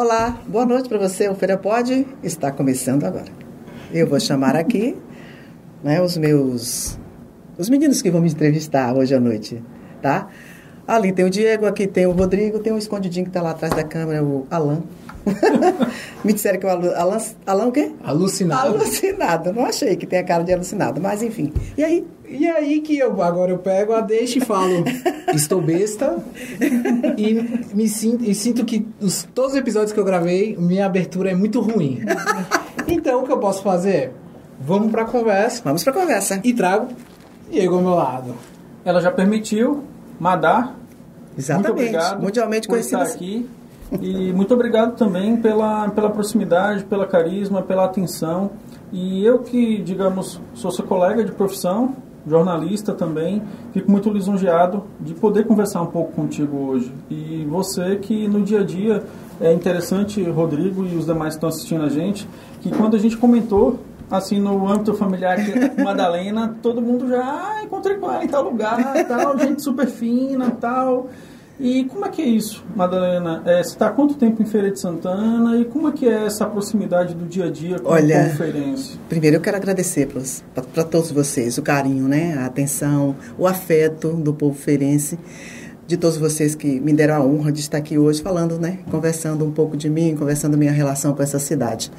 Olá, boa noite para você. O Feira Pode está começando agora. Eu vou chamar aqui né, os meus. os meninos que vão me entrevistar hoje à noite, tá? Ali tem o Diego, aqui tem o Rodrigo, tem o escondidinho que está lá atrás da câmera, o Alan. Me disseram que o Alan, Alan, Alan o quê? Alucinado. Alucinado. Não achei que tem a cara de alucinado, mas enfim. E aí? E aí que eu agora eu pego a deixa e falo, estou besta e me sinto, e sinto que os, todos os episódios que eu gravei, minha abertura é muito ruim. Então o que eu posso fazer? Vamos pra conversa. Vamos pra conversa. E trago Diego ao meu lado. Ela já permitiu, Madar. Exatamente. Muito obrigado Mundialmente por conhecida. estar aqui. E muito obrigado também pela, pela proximidade, pela carisma, pela atenção. E eu que, digamos, sou seu colega de profissão, jornalista também, fico muito lisonjeado de poder conversar um pouco contigo hoje. E você que no dia a dia é interessante, Rodrigo e os demais que estão assistindo a gente, que quando a gente comentou assim no âmbito familiar que Madalena, todo mundo já ah, encontrei com ela em tal lugar, tal, gente super fina, tal. E como é que é isso, Madalena? É, você está há quanto tempo em Feira de Santana e como é que é essa proximidade do dia a dia com Olha, a conferência? Primeiro eu quero agradecer para todos vocês o carinho, né, a atenção, o afeto do povo feirense, de todos vocês que me deram a honra de estar aqui hoje falando, né, conversando um pouco de mim, conversando minha relação com essa cidade.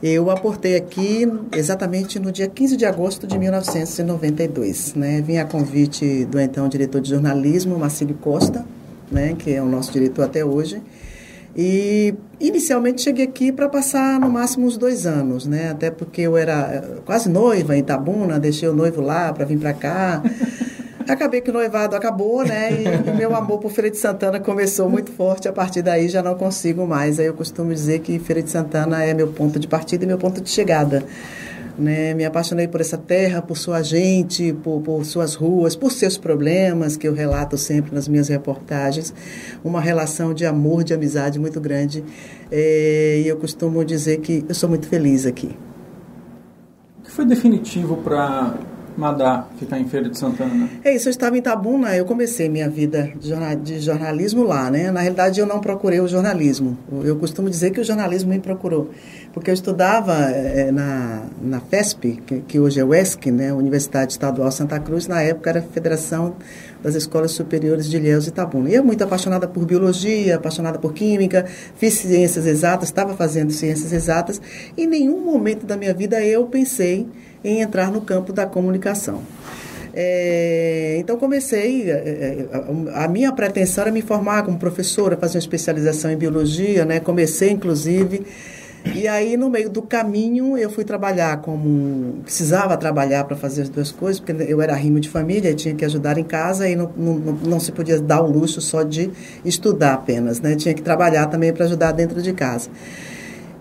Eu aportei aqui exatamente no dia 15 de agosto de 1992. Né? Vim a convite do então diretor de jornalismo, Marcílio Costa, né? que é o nosso diretor até hoje. E inicialmente cheguei aqui para passar no máximo uns dois anos, né? Até porque eu era quase noiva em Itabuna, deixei o noivo lá para vir para cá. Acabei que o noivado acabou, né? E meu amor por Feira de Santana começou muito forte. A partir daí já não consigo mais. Aí eu costumo dizer que Feira de Santana é meu ponto de partida e meu ponto de chegada. Né? Me apaixonei por essa terra, por sua gente, por, por, suas ruas, por seus problemas, que eu relato sempre nas minhas reportagens. Uma relação de amor, de amizade muito grande. É, e eu costumo dizer que eu sou muito feliz aqui. O que foi definitivo para Madá ficar em Feira de Santana? É isso, eu estava em Tabuna, eu comecei minha vida de, jornal, de, jornalismo lá, né? Na realidade, eu não procurei o jornalismo. Eu costumo dizer que o jornalismo me procurou. Porque eu estudava é, na, na FESP, que, que, hoje é o ESC, né? Universidade Estadual Santa Cruz, na época era Federação das Escolas Superiores de Ilhéus e Itabuna. E eu muito apaixonada por biologia, apaixonada por química, fiz ciências exatas, estava fazendo ciências exatas. Em nenhum momento da minha vida eu pensei em entrar no campo da comunicação. É, então comecei, a, é, é, a, minha pretensão era me formar como professora, fazer uma especialização em biologia, né? Comecei inclusive e aí, no meio do caminho, eu fui trabalhar como. Precisava trabalhar para fazer as duas coisas, porque eu era rimo de família tinha que ajudar em casa e não, não, não se podia dar o luxo só de estudar apenas, né? Tinha que trabalhar também para ajudar dentro de casa.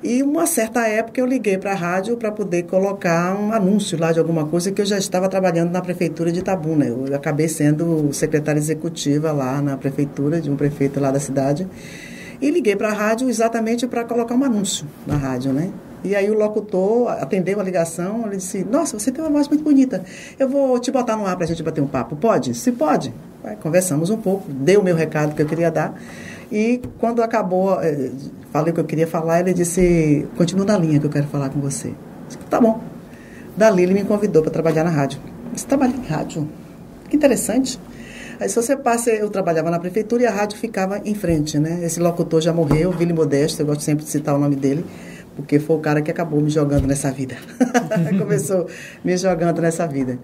E uma certa época eu liguei para a rádio para poder colocar um anúncio lá de alguma coisa que eu já estava trabalhando na prefeitura de Itabuna. Eu acabei sendo secretária executiva lá na prefeitura, de um prefeito lá da cidade. E liguei para a rádio exatamente para colocar um anúncio na rádio, né? E aí o locutor atendeu a ligação, ele disse, nossa, você tem uma voz muito bonita. Eu vou te botar no ar para a gente bater um papo. Pode? Se pode. Aí, conversamos um pouco, dei o meu recado que eu queria dar. E quando acabou, eh, falei o que eu queria falar, ele disse, continua na linha que eu quero falar com você. Disse, tá bom. Dali ele me convidou para trabalhar na rádio. Disse, trabalhei em rádio. Que interessante. Aí se você passa, eu trabalhava na prefeitura e a rádio ficava em frente, né? Esse locutor já morreu, Vili Modesto, eu gosto sempre de citar o nome dele, porque foi o cara que acabou me jogando nessa vida. Começou me jogando nessa vida.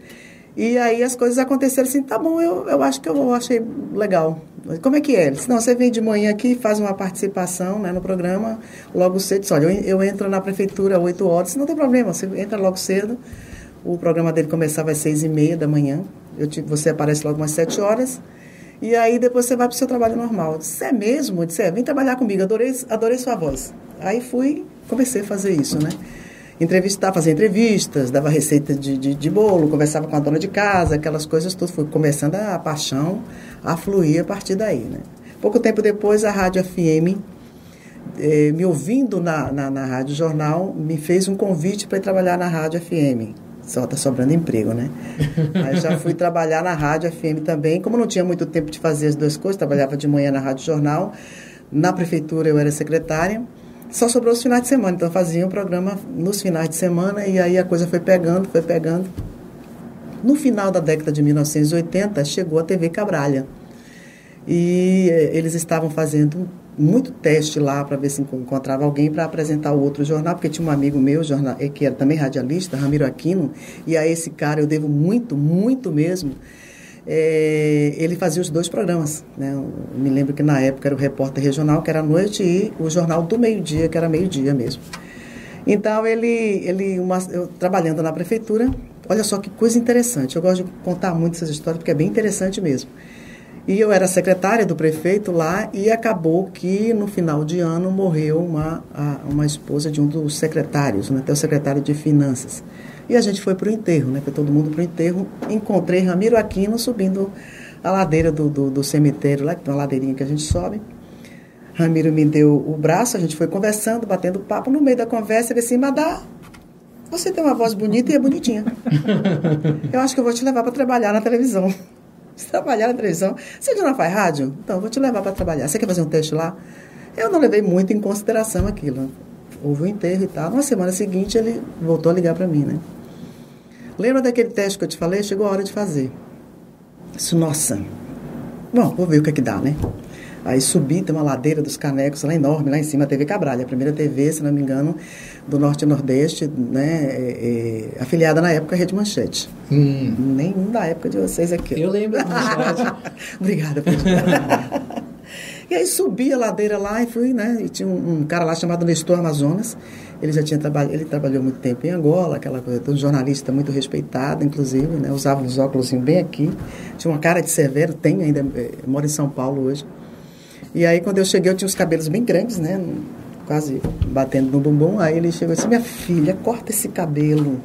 E aí as coisas aconteceram assim, tá bom, eu, eu acho que eu achei legal. Como é que é? Ele disse, não, você vem de manhã aqui, faz uma participação né, no programa, logo cedo, diz, olha, eu, eu entro na prefeitura às 8 horas, não tem problema, você entra logo cedo, o programa dele começava às seis e meia da manhã, eu te, você aparece logo umas sete horas, e aí depois você vai para o seu trabalho normal. Eu disse, é mesmo? Eu disse, é, vem trabalhar comigo, adorei, adorei sua voz. Aí fui, comecei a fazer isso, né? entrevistar, fazer entrevistas, dava receita de, de, de, bolo, conversava com a dona de casa, aquelas coisas tudo. Foi começando a, a paixão a fluir a partir daí, né? Pouco tempo depois, a Rádio FM, eh, me ouvindo na, na, na Rádio Jornal, me fez um convite para trabalhar na Rádio FM. Só está sobrando emprego, né? Aí já fui trabalhar na Rádio FM também. Como não tinha muito tempo de fazer as duas coisas, trabalhava de manhã na Rádio Jornal, Na prefeitura eu era secretária. Só sobrou os finais de semana, então fazia um programa nos finais de semana e aí a coisa foi pegando, foi pegando. No final da década de 1980, chegou a TV Cabralha. E eh, eles estavam fazendo muito teste lá para ver se encontrava alguém para apresentar o outro jornal, porque tinha um amigo meu, jornal, eh, que era também radialista, Ramiro Aquino, e a esse cara eu devo muito, muito mesmo. É, ele fazia os dois programas. Né? Eu me lembro que na época era o repórter regional, que era à noite, e o jornal do meio-dia, que era meio-dia mesmo. Então, ele, ele uma, eu, trabalhando na prefeitura, olha só que coisa interessante. Eu gosto de contar muito essas histórias, porque é bem interessante mesmo. E eu era secretária do prefeito lá e acabou que no final de ano morreu uma, a, uma esposa de um dos secretários, né, até o secretário de Finanças. E a gente foi para o enterro, né, foi todo mundo para o enterro. Encontrei Ramiro Aquino subindo a ladeira do, do, do, cemitério lá, que tem uma ladeirinha que a gente sobe. Ramiro me deu o braço, a gente foi conversando, batendo papo. No meio da conversa, ele disse, Madá, você tem uma voz bonita e é bonitinha. eu acho que eu vou te levar para trabalhar na televisão. Trabalhar na televisão. Você já não faz rádio? Então, vou te levar para trabalhar. Você quer fazer um teste lá? Eu não levei muito em consideração aquilo. Houve o um enterro e tal. Na semana seguinte, ele voltou a ligar para mim, né? Lembra daquele teste que eu te falei? Chegou a hora de fazer. Isso, nossa. Bom, vou ver o que é que dá, né? Aí subi, tem uma ladeira dos canecos lá enorme, lá em cima, a TV Cabralha, a primeira TV, se não me engano, do Norte e Nordeste, né, é, é, afiliada na época à Rede Manchete. Hum. Nenhum da época de vocês aqui. Eu lembro Obrigada, E aí subi a ladeira lá e fui, né, e tinha um, um cara lá chamado Nestor Amazonas, ele já tinha trabalhado, ele trabalhou muito tempo em Angola, aquela coisa, um jornalista muito respeitado, inclusive, né, usava uns óculos bem aqui, tinha uma cara de severo, tem ainda, é, mora em São Paulo hoje. E aí, quando eu cheguei, eu tinha os cabelos bem grandes, né? Quase batendo no bumbum. Aí ele chegou e disse: Minha filha, corta esse cabelo.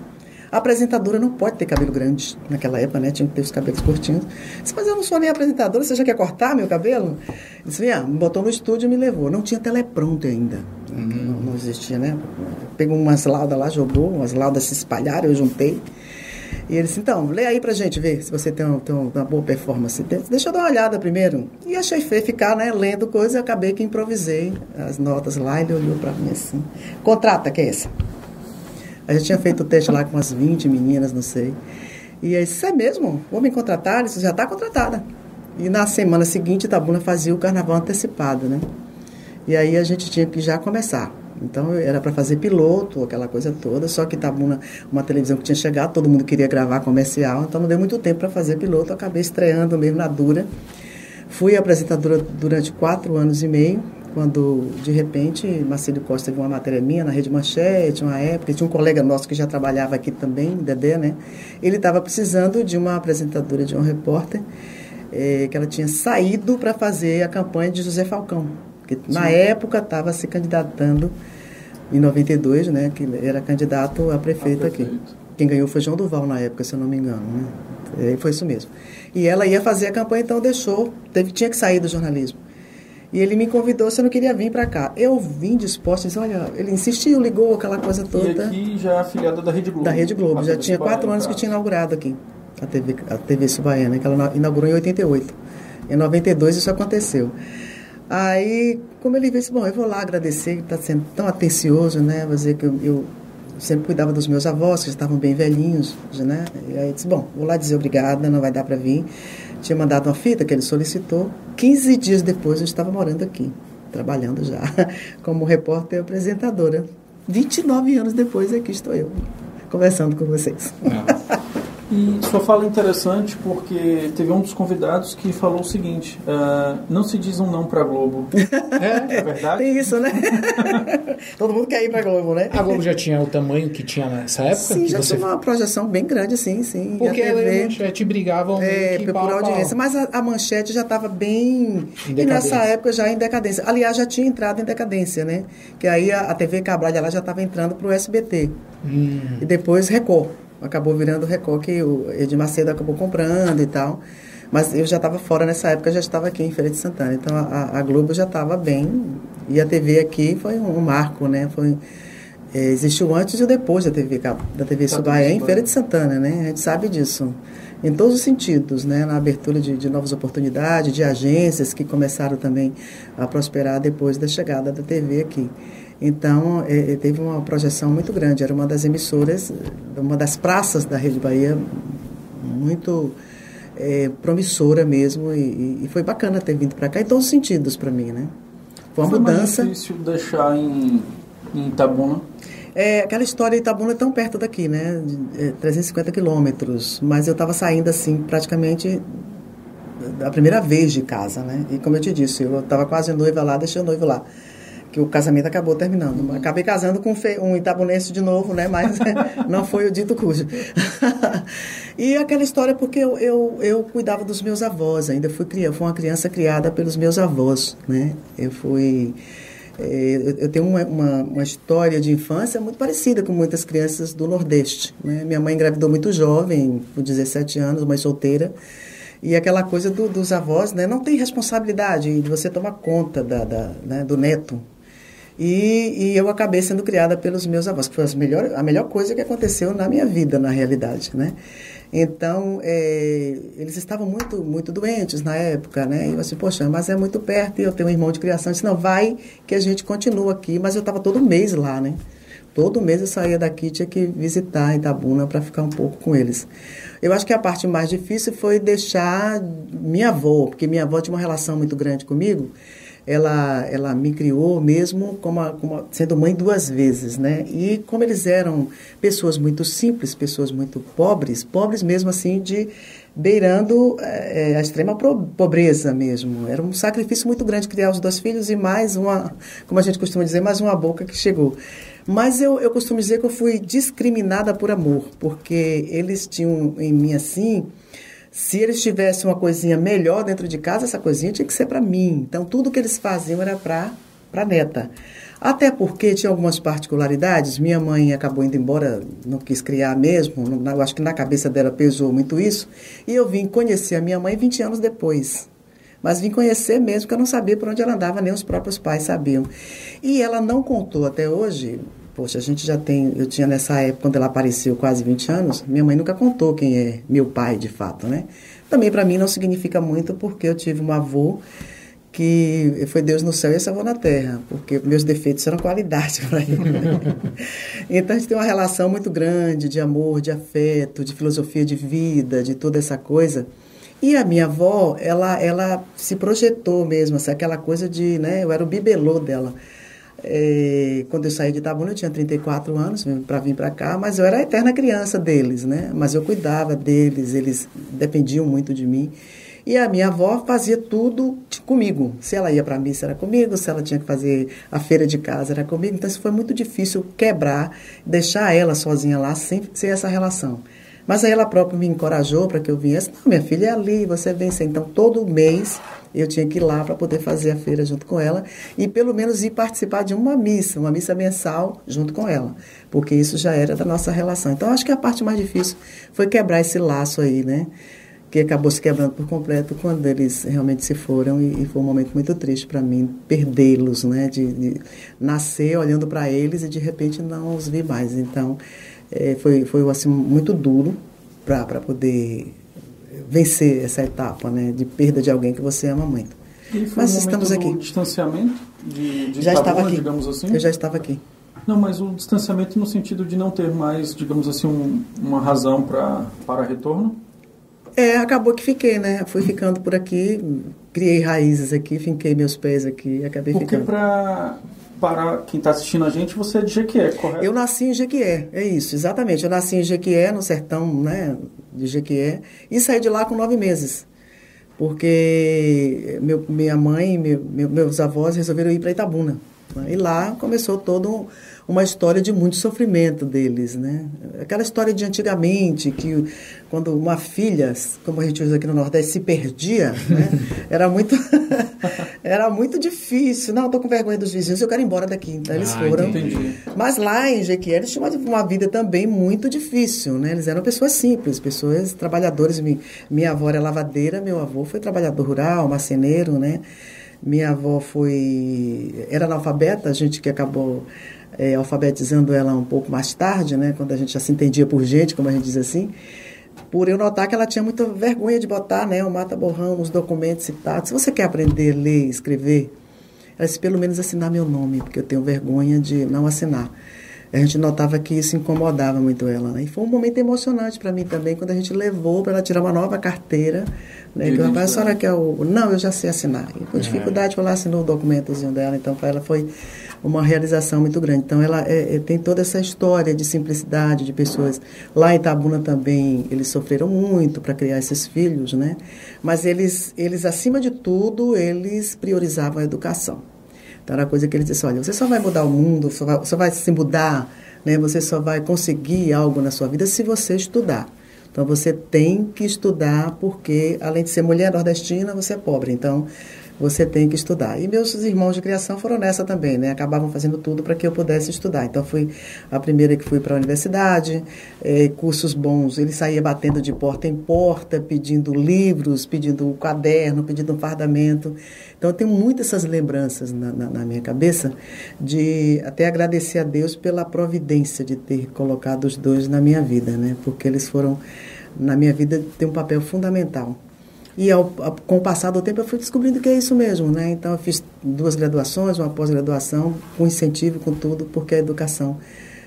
A apresentadora não pode ter cabelo grande. Naquela época, né? Tinha que ter os cabelos curtinhos. disse, mas eu não sou nem apresentadora, você já quer cortar meu cabelo? Ele disse, ah, me botou no estúdio e me levou. Não tinha teleprompter ainda. Uhum. Não, não, existia, né? Pegou umas laudas lá, jogou, umas laudas se espalharam, eu juntei. E ele disse, então, lê aí pra gente ver se você tem, uma, tem uma boa performance. Deixa eu dar uma olhada primeiro. E achei feio ficar, né, lendo coisa acabei que improvisei as notas lá. Ele olhou pra mim assim, contrata, que é essa? A gente tinha feito o teste lá com umas 20 meninas, não sei. E aí disse, é mesmo? Vou me contratar? Disse, já está contratada. E na semana seguinte, Tabuna fazia o carnaval antecipado, né? E aí a gente tinha que já começar. Então era para fazer piloto, aquela coisa toda, só que estava uma, uma televisão que tinha chegado, todo mundo queria gravar comercial, então não deu muito tempo para fazer piloto, acabei estreando mesmo na Dura. Fui apresentadora durante quatro anos e meio, quando de repente Marcelo Costa teve uma matéria minha na Rede Manchete, uma época, tinha um colega nosso que já trabalhava aqui também, Dedé, né? Ele estava precisando de uma apresentadora, de um repórter, é, que ela tinha saído para fazer a campanha de José Falcão. Sim. na época estava se candidatando, em 92, né, que era candidato a prefeito, a prefeito, aqui. Quem ganhou foi João Duval na época, se eu não me engano. Né? Foi isso mesmo. E ela ia fazer a campanha, então deixou, teve, tinha que sair do jornalismo. E ele me convidou se eu não queria vir para cá. Eu vim disposto, disse, olha, ele insistiu, ligou aquela coisa toda. E aqui já afiliada da Rede Globo. Da Rede Globo, já tinha quatro anos que tinha inaugurado aqui, a TV, a TV Subaiana, que ela inaugurou em 88. Em 92 isso aconteceu. Aí, como ele disse, bom, eu vou lá agradecer, está sendo tão atencioso, né? Vou dizer que eu, eu, sempre cuidava dos meus avós, que estavam bem velhinhos, né? E aí disse, bom, vou lá dizer obrigada, não vai dar para vir. Tinha mandado uma fita que ele solicitou. 15 dias depois eu estava morando aqui, trabalhando já, como repórter e apresentadora. 29 anos depois aqui estou eu, conversando com vocês. É. E sua fala é interessante porque teve um dos convidados que falou o seguinte: uh, não se diz um não para a Globo. É, é verdade? Tem isso, né? Todo mundo quer ir para a Globo, né? A Globo já tinha o tamanho que tinha nessa época? Sim, já você... tinha uma projeção bem grande, sim, sim. Porque a TV, a manchete brigavam é, por pau, audiência. Mas a, a, manchete já estava bem. E nessa época já em decadência. Aliás, já tinha entrado em decadência, né? Que aí a, a TV Cabral já estava entrando para o SBT. Hum. E depois Record acabou virando Record que o Edir Macedo acabou comprando e tal. Mas eu já estava fora nessa época, já estava aqui em Feira de Santana. Então a, a Globo já estava bem. E a TV aqui foi um, um marco, né? Foi, é, existiu antes e depois da TV, da TV Subaia em Feira de Santana, né? A gente sabe disso. em todos os sentidos, né? na abertura de, de novas oportunidades, de agências que começaram também a prosperar depois da chegada da TV aqui. Então, é, teve uma projeção muito grande. Era uma das emissoras, uma das praças da Rede Bahia, muito é, promissora mesmo. E, e, foi bacana ter vindo para cá em todos os sentidos para mim, né? Foi uma foi mudança. Foi difícil deixar em, em Itabuna? É, aquela história de Itabuna é tão perto daqui, né? É, 350 quilômetros. Mas eu estava saindo assim, praticamente a primeira vez de casa, né? E como eu te disse, eu estava quase noiva lá, deixei o noivo lá que o casamento acabou terminando. Acabei casando com um itabunense de novo, né? Mas não foi o dito cujo. e aquela história porque eu, eu, eu cuidava dos meus avós, ainda fui, fui uma criança criada pelos meus avós, né? Eu fui... É, eu tenho uma, uma, uma, história de infância muito parecida com muitas crianças do Nordeste. Né? Minha mãe engravidou muito jovem, com 17 anos, mãe solteira. E aquela coisa do, dos avós, né? Não tem responsabilidade de você tomar conta da, da né? do neto, e, e, eu acabei sendo criada pelos meus avós, que foi a melhor, a melhor coisa que aconteceu na minha vida, na realidade, né? Então, é, eles estavam muito, muito doentes na época, né? E eu assim, poxa, mas é muito perto e eu tenho um irmão de criação. Eu disse, não, vai que a gente continua aqui. Mas eu estava todo mês lá, né? Todo mês eu saía daqui, tinha que visitar Itabuna para ficar um pouco com eles. Eu acho que a parte mais difícil foi deixar minha avó, porque minha avó tinha uma relação muito grande comigo ela, ela me criou mesmo como, a, como sendo mãe duas vezes, né? E como eles eram pessoas muito simples, pessoas muito pobres, pobres mesmo assim de beirando é, a extrema pobreza mesmo. Era um sacrifício muito grande criar os dois filhos e mais uma, como a gente costuma dizer, mais uma boca que chegou. Mas eu, eu costumo dizer que eu fui discriminada por amor, porque eles tinham em mim assim se eles tivessem uma coisinha melhor dentro de casa, essa coisinha tinha que ser para mim. Então, tudo que eles faziam era para a neta. Até porque tinha algumas particularidades. Minha mãe acabou indo embora, não quis criar mesmo. Eu acho que na cabeça dela pesou muito isso. E eu vim conhecer a minha mãe 20 anos depois. Mas vim conhecer mesmo, porque eu não sabia por onde ela andava, nem os próprios pais sabiam. E ela não contou até hoje Poxa, a gente já tem. Eu tinha nessa época, quando ela apareceu, quase 20 anos, minha mãe nunca contou quem é meu pai de fato, né? Também para mim não significa muito, porque eu tive um avô que foi Deus no céu e esse avô na terra, porque meus defeitos eram qualidade para ele. então a gente tem uma relação muito grande de amor, de afeto, de filosofia de vida, de toda essa coisa. E a minha avó, ela, ela se projetou mesmo, assim, aquela coisa de, né, eu era o bibelô dela. É, quando eu saí de Itabuna, eu tinha 34 anos para vir para cá, mas eu era a eterna criança deles, né? Mas eu cuidava deles, eles dependiam muito de mim. E a minha avó fazia tudo comigo. Se ela ia para a missa, era comigo. Se ela tinha que fazer a feira de casa, era comigo. Então, isso foi muito difícil quebrar, deixar ela sozinha lá, sem, sem essa relação. Mas aí ela própria me encorajou para que eu viesse. Não, minha filha é ali, você vem. Então, todo mês eu tinha que ir lá para poder fazer a feira junto com ela e pelo menos ir participar de uma missa, uma missa mensal junto com ela, porque isso já era da nossa relação. Então acho que a parte mais difícil foi quebrar esse laço aí, né? Que acabou se quebrando por completo quando eles realmente se foram e, e foi um momento muito triste para mim perdê-los, né? De, de, nascer olhando para eles e de repente não os vi mais. Então é, foi foi assim muito duro para poder vencer essa etapa, né, de perda de alguém que você ama muito. Mas um estamos aqui. distanciamento de, de já estava aqui. digamos assim. Eu já estava aqui. Não, mas o distanciamento no sentido de não ter mais, digamos assim, um, uma razão para para retorno. É, acabou que fiquei, né? Fui ficando por aqui, criei raízes aqui, finquei meus pés aqui, acabei Porque ficando. Porque para para quem está assistindo a gente, você é de Jequié, correto? Eu nasci em Jequié, é isso, exatamente. Eu nasci em Jequié, no sertão né, de Jequié, e saí de lá com nove meses. Porque meu, minha mãe e meu, meus avós resolveram ir para Itabuna. Né? E lá começou todo um uma história de muito sofrimento deles, né? Aquela história de antigamente, que quando uma filha, como a gente usa aqui no Nordeste, se perdia, né? era muito era muito difícil. Não, estou com vergonha dos vizinhos, eu quero ir embora daqui. Então, eles ah, foram. Entendi. Mas lá em Jequié, eles tinham uma, vida também muito difícil, né? Eles eram pessoas simples, pessoas trabalhadoras. Minha avó era lavadeira, meu avô foi trabalhador rural, marceneiro, né? Minha avó foi era analfabeta, a gente que acabou é, alfabetizando ela um pouco mais tarde, né, quando a gente já se entendia por gente, como a gente diz assim. por eu notar que ela tinha muita vergonha de botar né, o mata-borrão nos documentos citados. Se você quer aprender a ler, escrever, ela disse, pelo menos assinar meu nome, porque eu tenho vergonha de não assinar. A gente notava que isso incomodava muito ela. Né? E foi um momento emocionante para mim também, quando a gente levou para ela tirar uma nova carteira. Né? Que rapaz, a senhora quer o. Não, eu já sei assinar. E com dificuldade, ela assinou o documentozinho dela. Então, para ela foi uma realização muito grande. Então, ela é, é, tem toda essa história de simplicidade de pessoas. Lá em Itabuna também, eles sofreram muito para criar esses filhos, né? Mas eles, eles, acima de tudo, eles priorizavam a educação. Então era coisa que ele disse, olha, você só vai mudar o mundo, só vai, só vai se mudar, né? você só vai conseguir algo na sua vida se você estudar. Então você tem que estudar porque, além de ser mulher nordestina, você é pobre. Então você tem que estudar. E meus irmãos de criação foram nessa também, né? Acabavam fazendo tudo para que eu pudesse estudar. Então, fui a primeira que fui para a universidade, eh, cursos bons. Ele saía batendo de porta em porta, pedindo livros, pedindo um caderno, pedindo um fardamento. Então, eu tenho muitas essas lembranças na, na, na minha cabeça de até agradecer a Deus pela providência de ter colocado os dois na minha vida, né? Porque eles foram, na minha vida, tem um papel fundamental. E ao, com o passar do tempo eu fui descobrindo que é isso mesmo, né? Então eu fiz duas graduações, uma pós-graduação, com incentivo, com tudo, porque a educação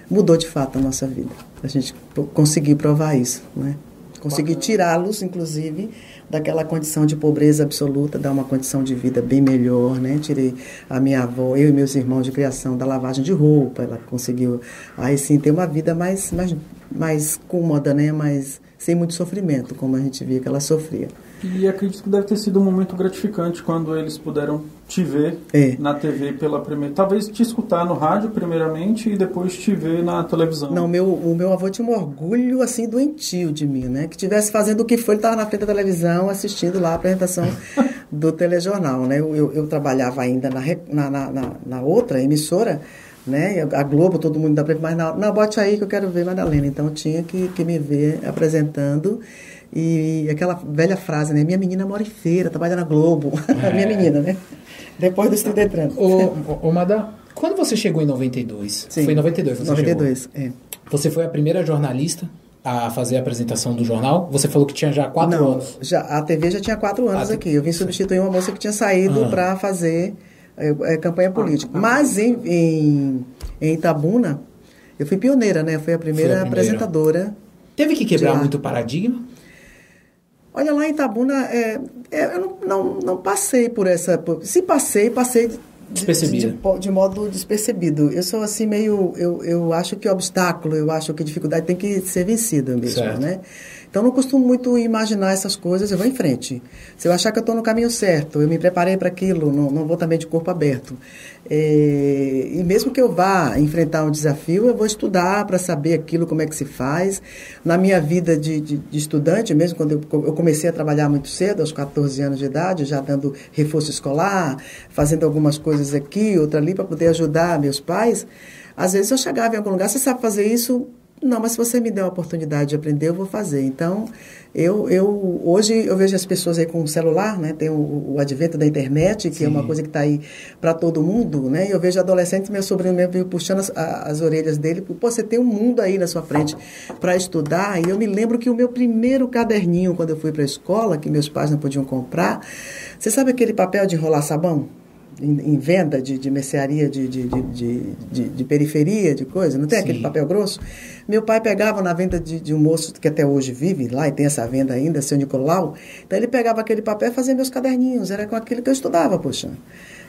mudou de fato a nossa vida. A gente conseguiu provar isso, né? Consegui tirá-los, inclusive, daquela condição de pobreza absoluta, dar uma condição de vida bem melhor, né? Tirei a minha avó, eu e meus irmãos de criação da lavagem de roupa, ela conseguiu aí sim ter uma vida mais mais mais cômoda, né? Mais sem muito sofrimento, como a gente via que ela sofria. E acredito que deve ter sido um momento gratificante quando eles puderam te ver é. na TV pela primeira. Talvez te escutar no rádio primeiramente e depois te ver na televisão. Não, meu, o meu avô tinha um orgulho assim doentio de mim, né? Que tivesse fazendo o que foi, ele estava na frente da televisão assistindo lá a apresentação do telejornal, né? Eu, eu, eu trabalhava ainda na, na, na, na outra emissora né? A Globo, todo mundo dá para mas não, não, bote aí que eu quero ver Madalena. Então tinha que, que me ver apresentando. E aquela velha frase, né? Minha menina mora em feira, trabalha na Globo. É. Minha menina, né? Depois do estudo entrando. Ô, ô, Madá, quando você chegou em 92? Sim. Foi em 92 você 92, chegou. é. Você foi a primeira jornalista a fazer a apresentação do jornal? Você falou que tinha já quatro Não, anos. Já, a TV já tinha quatro anos aqui. Eu vim substituir uma moça que tinha saído ah. para fazer é, campanha política. Ah, Mas em, em, em, Itabuna, eu fui pioneira, né? Fui a primeira, a primeira. apresentadora. Teve que quebrar muito paradigma? Olha, lá em Itabuna, é, é, eu não, não, não, passei por essa. Por, se passei, passei de, de, de, de, modo despercebido. Eu sou assim meio. Eu, eu acho que obstáculo, eu acho que dificuldade tem que ser vencida mesmo, certo. né? Então, não costumo muito imaginar essas coisas, eu vou em frente. Se eu achar que eu estou no caminho certo, eu me preparei para aquilo, não, não vou também de corpo aberto. É, e mesmo que eu vá enfrentar um desafio, eu vou estudar para saber aquilo, como é que se faz. Na minha vida de, de, de estudante, mesmo quando eu, eu, comecei a trabalhar muito cedo, aos 14 anos de idade, já dando reforço escolar, fazendo algumas coisas aqui, outra ali, para poder ajudar meus pais, às vezes eu chegava em algum lugar, você sabe fazer isso? Não, mas se você me der a oportunidade de aprender, eu vou fazer. Então, eu, eu hoje eu vejo as pessoas aí com o celular, né? Tem o, o advento da internet, que Sim. é uma coisa que está aí para todo mundo, né? E eu vejo adolescentes, meu sobrinho mesmo puxando as, as orelhas dele, pô, você tem um mundo aí na sua frente para estudar. E eu me lembro que o meu primeiro caderninho, quando eu fui para a escola, que meus pais não podiam comprar, você sabe aquele papel de enrolar sabão? Em, em venda de, de mercearia de, de, de, de, periferia, de coisa, não tem Sim. aquele papel grosso? Meu pai pegava na venda de, de um moço que até hoje vive lá e tem essa venda ainda, seu Nicolau. Então ele pegava aquele papel e fazia meus caderninhos, era com aquilo que eu estudava, poxa.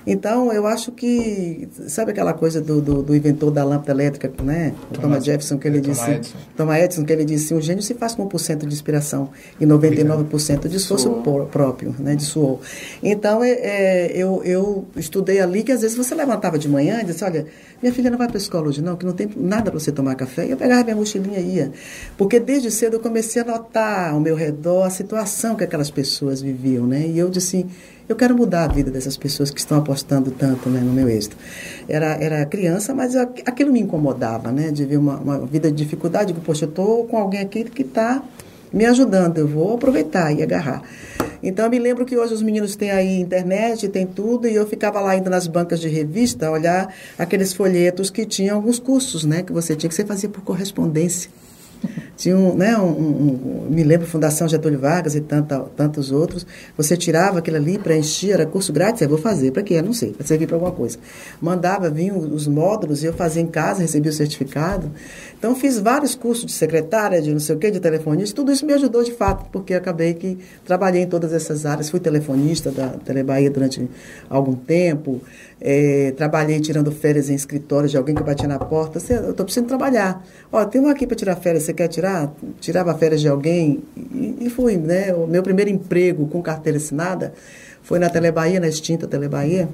Então, eu acho que, sabe aquela coisa do, do, do inventor da lâmpada elétrica, né? O Thomas, Thomas Jefferson, que ele Thomas disse... Edison. Thomas Edison, que ele disse, um gênio se faz com 1% de inspiração e 99% de esforço próprio, né? De suor. Então, é, é, eu, eu estudei ali que às vezes você levantava de manhã e disse, olha, minha filha não vai para a escola hoje não, que não tem nada para você tomar café. E eu pegava minha mochilinha e ia. Porque desde cedo eu comecei a notar ao meu redor a situação que aquelas pessoas viviam, né? E eu disse assim eu quero mudar a vida dessas pessoas que estão apostando tanto né, no meu êxito. Era, era criança, mas eu, aquilo me incomodava, né? De ver uma, uma vida de dificuldade, que, poxa, eu estou com alguém aqui que está me ajudando, eu vou aproveitar e agarrar. Então, eu me lembro que hoje os meninos têm aí internet, tem tudo, e eu ficava lá indo nas bancas de revista, olhar aqueles folhetos que tinham alguns cursos, né? Que você tinha que você fazia por correspondência. Tinha um, né, um, um, me lembro Fundação Getúlio Vargas e tanta, tantos outros, você tirava aquilo ali, preenchia, era curso grátis, eu vou fazer, para quê? Eu não sei, para servir para alguma coisa. Mandava, vinham os módulos, e eu fazia em casa, recebia o certificado. Então, fiz vários cursos de secretária, de não sei o quê, de telefonista, tudo isso me ajudou de fato, porque acabei que trabalhei em todas essas áreas, fui telefonista da Telebahia durante algum tempo, é, trabalhei tirando férias em escritórios de alguém que batia na porta, eu estou precisando trabalhar. Ó, tem um aqui para tirar férias, você quer tirar? Tirava férias de alguém e, e fui, né? O meu primeiro emprego com carteira assinada foi na Telebahia, na extinta Telebahia,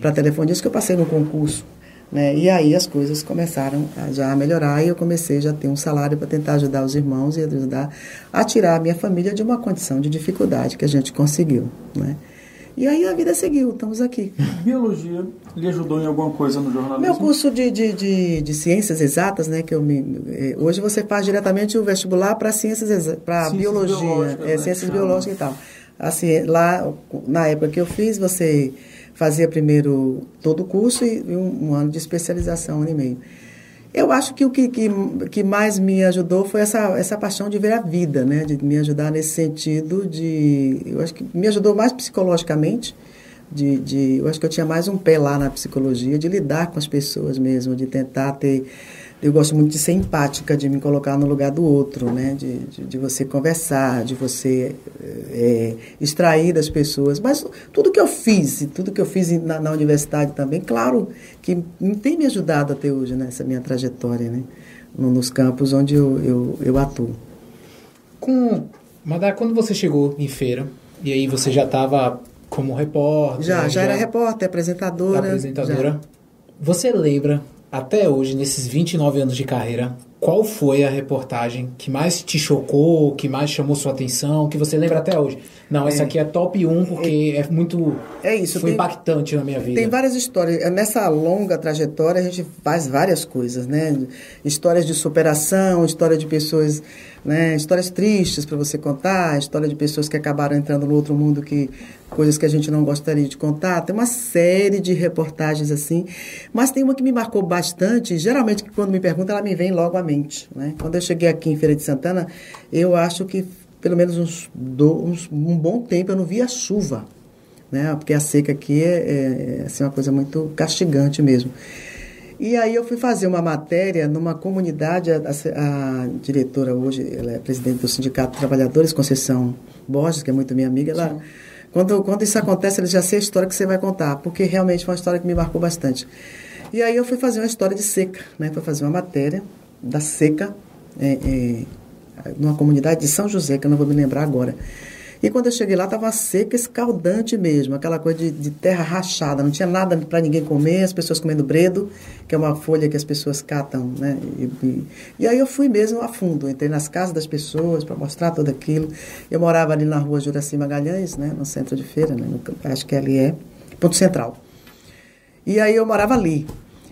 para telefonista, que eu passei no concurso. Né? E aí as coisas começaram a já a melhorar e eu comecei já a ter um salário para tentar ajudar os irmãos e ajudar a tirar a minha família de uma condição de dificuldade que a gente conseguiu. Né? E aí a vida seguiu, estamos aqui. Biologia lhe ajudou em alguma coisa no jornalismo? Meu curso de, de, de, de ciências exatas, né, que eu me, eh, hoje você faz diretamente o vestibular para ciências para biologia, é, né? ciências biológicas e tal. Assim, lá na época que eu fiz, você fazia primeiro todo o curso e um, um ano de especialização, um ano e meio. Eu acho que o que, que, que, mais me ajudou foi essa, essa paixão de ver a vida, né? De me ajudar nesse sentido de... Eu acho que me ajudou mais psicologicamente, de, de, eu acho que eu tinha mais um pé lá na psicologia, de lidar com as pessoas mesmo, de tentar ter eu gosto muito de ser empática, de me colocar no lugar do outro, né? de, de, de você conversar, de você é, extrair das pessoas. Mas tudo que eu fiz, tudo que eu fiz na, na, universidade também, claro que tem me ajudado até hoje nessa minha trajetória, né? nos campos onde eu, eu, eu atuo. Com, Madar, quando você chegou em feira, e aí você já estava como repórter? Já, já, já era repórter, apresentadora. Apresentadora. Já. Você lembra até hoje, nesses 29 anos de carreira, qual foi a reportagem que mais te chocou, que mais chamou sua atenção, que você lembra até hoje? Não, essa é. aqui é top 1 porque é, é muito. É isso. Foi tem, impactante na minha vida. Tem várias histórias. Nessa longa trajetória, a gente faz várias coisas, né? Histórias de superação, história de pessoas né? Histórias tristes para você contar, história de pessoas que acabaram entrando no outro mundo que coisas que a gente não gostaria de contar. Tem uma série de reportagens assim, mas tem uma que me marcou bastante. Geralmente quando me perguntam, ela me vem logo à mente, né? Quando eu cheguei aqui em Feira de Santana, eu acho que pelo menos uns, uns um bom tempo eu não via chuva, né? Porque a seca aqui é, é, é assim, uma coisa muito castigante mesmo. E aí eu fui fazer uma matéria numa comunidade, a, a, a, diretora hoje, ela é presidente do Sindicato de Trabalhadores, Conceição Borges, que é muito minha amiga, ela, quando, quando isso acontece, ela já sei a história que você vai contar, porque realmente foi uma história que me marcou bastante. E aí eu fui fazer uma história de seca, né? Fui fazer uma matéria da seca é, é, numa comunidade de São José, que eu não vou me lembrar agora. E quando eu cheguei lá, estava seca, escaldante mesmo, aquela coisa de, de terra rachada, não tinha nada para ninguém comer, as pessoas comendo bredo, que é uma folha que as pessoas catam, né? E, e, e aí eu fui mesmo a fundo, entrei nas casas das pessoas para mostrar tudo aquilo. Eu morava ali na rua Juraci Magalhães, né? No centro de feira, né? No, acho que ali é, ponto central. E aí eu morava ali.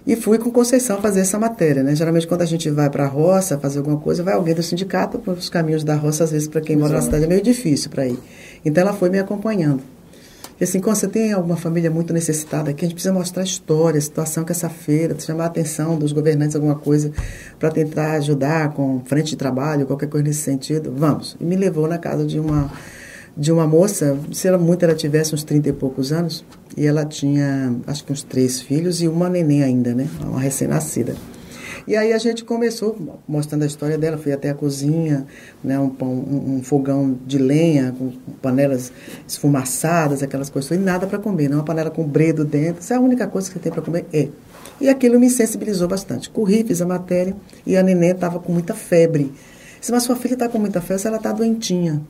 E fui com Conceição fazer essa matéria, né? Geralmente quando a gente vai para a roça fazer alguma coisa, vai alguém do sindicato para os caminhos da roça, às vezes para quem mora na cidade é meio difícil para ir. Então ela foi me acompanhando. E assim, quando você tem alguma família muito necessitada aqui, a gente precisa mostrar a história, a situação que essa feira, chamar a atenção dos governantes, alguma coisa, para tentar ajudar com frente de trabalho, qualquer coisa nesse sentido. Vamos. E me levou na casa de uma de uma moça, se ela muito ela tivesse uns 30 e poucos anos, e ela tinha acho que uns três filhos e uma neném ainda, né? Uma recém-nascida. E aí a gente começou mostrando a história dela, fui até a cozinha, né, um, um, fogão de lenha, com panelas esfumaçadas, aquelas coisas, e nada para comer, né, uma panela com bredo dentro, isso é a única coisa que tem para comer, é. E aquilo me sensibilizou bastante. Corri, fiz a matéria, e a neném estava com muita febre. Disse, mas sua filha está com muita febre, ela está doentinha.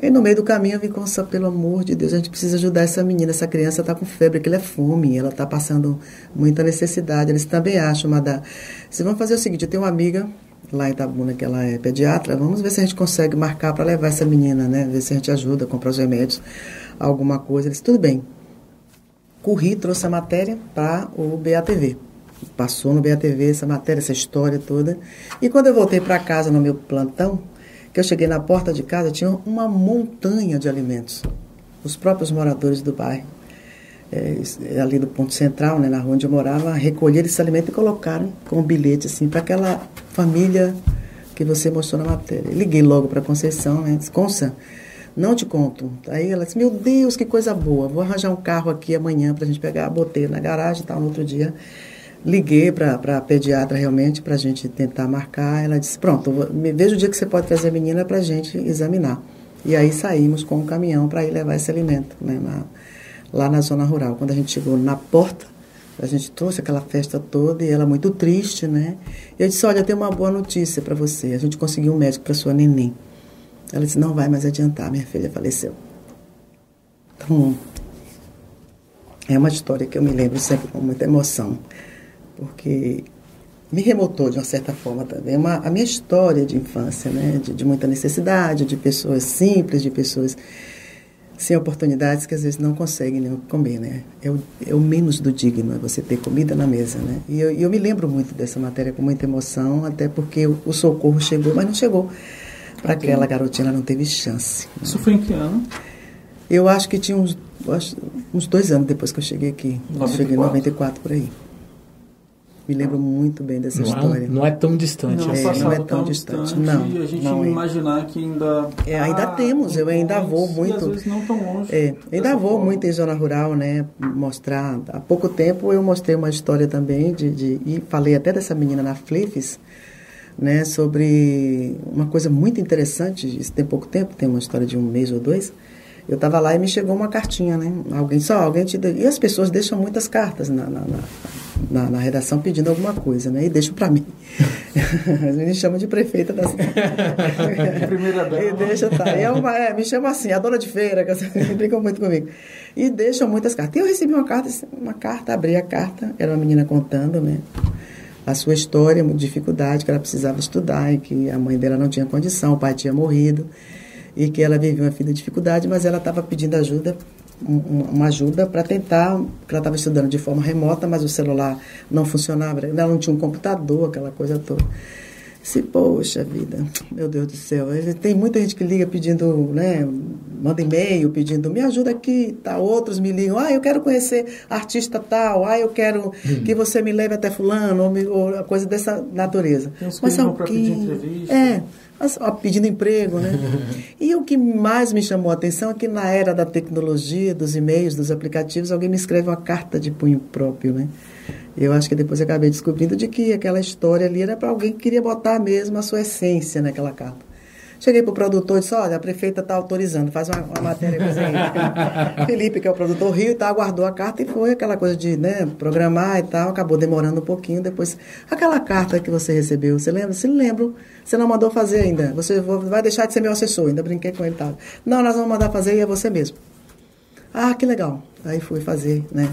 E no meio do caminho eu vim pensar, pelo amor de Deus, a gente precisa ajudar essa menina, essa criança está com febre, ela é fome, ela está passando muita necessidade. Eles também acham, Madá. Vocês vão fazer o seguinte, eu tenho uma amiga lá em Itabuna, que ela é pediatra, vamos ver se a gente consegue marcar para levar essa menina, né? Ver se a gente ajuda, comprar os remédios, alguma coisa. Eles, tudo bem. Corri, trouxe a matéria para o BATV. Passou no BATV essa matéria, essa história toda. E quando eu voltei para casa no meu plantão, que eu cheguei na porta de casa, tinha uma montanha de alimentos. Os próprios moradores do bairro, é, ali do ponto central, né, na rua onde eu morava, recolheram esse alimento e colocaram com um bilhete assim para aquela família que você mostrou na matéria. Liguei logo para Conceição, né? Disse, Consa, não te conto. Aí ela disse, meu Deus, que coisa boa. Vou arranjar um carro aqui amanhã para a gente pegar. Botei na garagem e tal, no outro dia. Liguei para a pediatra realmente para a gente tentar marcar. Ela disse, pronto, veja o dia que você pode trazer a menina para a gente examinar. E aí saímos com um caminhão para ir levar esse alimento né, na, lá na zona rural. Quando a gente chegou na porta, a gente trouxe aquela festa toda e ela muito triste, né? E eu disse, olha, tem uma boa notícia para você. A gente conseguiu um médico para sua neném. Ela disse, não vai mais adiantar, minha filha faleceu. Então, é uma história que eu me lembro sempre com muita emoção, porque me remotou de uma certa forma também. Uma, a minha história de infância, né? De, de muita necessidade, de pessoas simples, de pessoas sem oportunidades que às vezes não conseguem nem comer, né? É o, é o menos do digno, é você ter comida na mesa, né? E eu, eu me lembro muito dessa matéria com muita emoção, até porque o, o socorro chegou, mas não chegou para aquela garotinha, ela não teve chance. Né? Isso foi em que ano? Eu acho que tinha uns, uns dois anos depois que eu cheguei aqui. 94. Eu cheguei em 94 por aí. Me lembro muito bem dessa não história. É, não é tão distante. Não, é, não é tão, tão distante. distante. Não, e a gente não é. imaginar que ainda... É, ainda ah, temos. Eu ainda vou muito... E às vezes não tão longe. É, ainda vou forma. muito em zona rural, né? Mostrar... Há pouco tempo eu mostrei uma história também de... de e falei até dessa menina na Flifes, né? Sobre uma coisa muito interessante. Isso tem pouco tempo, tem uma história de um mês ou dois eu estava lá e me chegou uma cartinha, né? Alguém só, alguém te deu. E as pessoas deixam muitas cartas na, na, na, na redação pedindo alguma coisa, né? E deixam para mim. As me chamam de prefeita da cidade. Primeira dama. E deixa, tá. E é uma, é, me chama assim, a dona de feira, que brincam muito comigo. E deixam muitas cartas. E eu recebi uma carta, uma carta, abri a carta, era uma menina contando, né? A sua história, dificuldade, que ela precisava estudar e que a mãe dela não tinha condição, o pai tinha morrido e que ela vivia uma vida de dificuldade, mas ela estava pedindo ajuda, uma ajuda para tentar, porque ela estava estudando de forma remota, mas o celular não funcionava, ela não tinha um computador, aquela coisa toda. Se, poxa vida, meu Deus do céu, tem muita gente que liga pedindo, né, manda e-mail pedindo, me ajuda aqui, tá, outros me ligam, ah, eu quero conhecer artista tal, ah, eu quero hum. que você me leve até fulano, ou, ou coisa dessa natureza. Tem uns Mas alguém, pedir entrevista. É, pedindo emprego, né? e o que mais me chamou a atenção é que na era da tecnologia, dos e-mails, dos aplicativos, alguém me escreve uma carta de punho próprio, né? Eu acho que depois acabei descobrindo de que aquela história ali era para alguém que queria botar mesmo a sua essência naquela carta. Cheguei para o produtor e disse, olha, a prefeita está autorizando, faz uma, uma matéria com você. Felipe, que é o produtor Rio, tá, aguardou a carta e foi aquela coisa de né, programar e tal, acabou demorando um pouquinho. Depois, aquela carta que você recebeu, você lembra? Se lembro, você não mandou fazer ainda. Você vai deixar de ser meu assessor, ainda brinquei com ele. Tal. Não, nós vamos mandar fazer e é você mesmo. Ah, que legal. Aí fui fazer, né?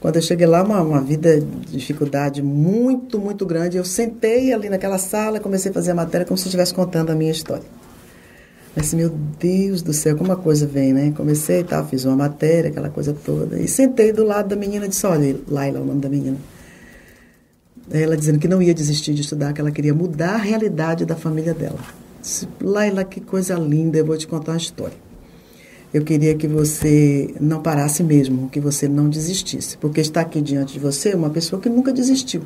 Quando eu cheguei lá, uma, uma vida de dificuldade muito, muito grande. Eu sentei ali naquela sala e comecei a fazer a matéria como se estivesse contando a minha história. Mas, meu Deus do céu, como a coisa vem, né? Comecei e tal, fiz uma matéria, aquela coisa toda. E sentei do lado da menina disse, olha, Laila é o nome da menina. Ela dizendo que não ia desistir de estudar, que ela queria mudar a realidade da família dela. Disse, Laila, que coisa linda, eu vou te contar uma história eu queria que você não parasse mesmo, que você não desistisse, porque está aqui diante de você uma pessoa que nunca desistiu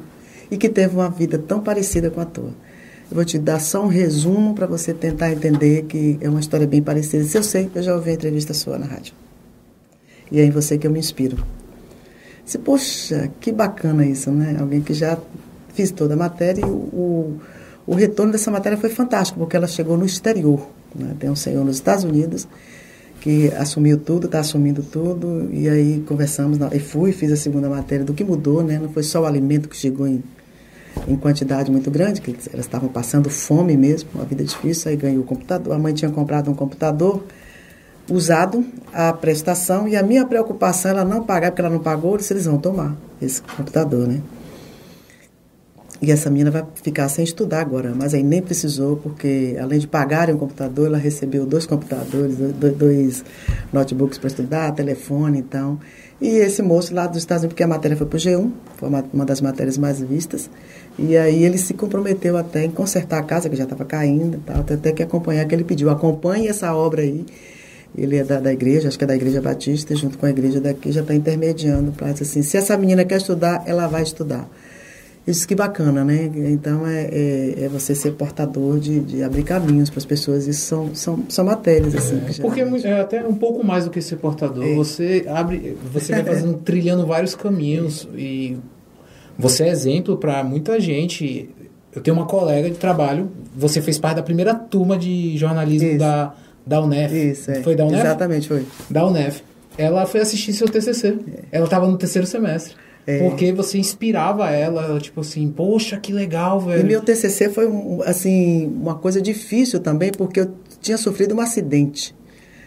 e que teve uma vida tão parecida com a tua. Eu vou te dar só um resumo para você tentar entender que é uma história bem parecida. Se eu sei, eu já ouvi a entrevista sua na rádio. E é em você que eu me inspiro. Se, poxa, que bacana isso, né? Alguém que já fiz toda a matéria e o, o, o retorno dessa matéria foi fantástico, porque ela chegou no exterior. Né? Tem um senhor nos Estados Unidos que assumiu tudo, está assumindo tudo, e aí conversamos, e fui, fiz a segunda matéria do que mudou, né? Não foi só o alimento que chegou em, em quantidade muito grande, que elas estavam passando fome mesmo, uma vida difícil, aí ganhou o computador, a mãe tinha comprado um computador usado, a prestação, e a minha preocupação ela não pagar, porque ela não pagou, se eles vão tomar esse computador, né? E essa menina vai ficar sem estudar agora, mas aí nem precisou, porque além de pagarem um computador, ela recebeu dois computadores, dois notebooks para estudar, telefone então. E esse moço lá dos Estados Unidos, porque a matéria foi para o G1, foi uma, uma das matérias mais vistas, e aí ele se comprometeu até em consertar a casa, que já estava caindo, tal, até que acompanhar, que ele pediu, acompanhe essa obra aí. Ele é da, da igreja, acho que é da igreja batista, junto com a igreja daqui, já está intermediando para assim, se essa menina quer estudar, ela vai estudar. Isso que bacana, né? Então é, é, é você ser portador de, de abrir caminhos para as pessoas. Isso são, são, são matérias, assim. É, porque é até um pouco mais do que ser portador. É. Você abre, você vai fazendo, trilhando vários caminhos e você é exemplo para muita gente. Eu tenho uma colega de trabalho, você fez parte da primeira turma de jornalismo Isso. da, da UNEF. Isso, é. Foi da UNEF? Exatamente, foi. Da UNEF. Ela foi assistir seu TCC. É. Ela estava no terceiro semestre. É. Porque você inspirava ela, tipo assim, poxa, que legal, velho. E meu TCC foi, assim, uma coisa difícil também, porque eu tinha sofrido um acidente.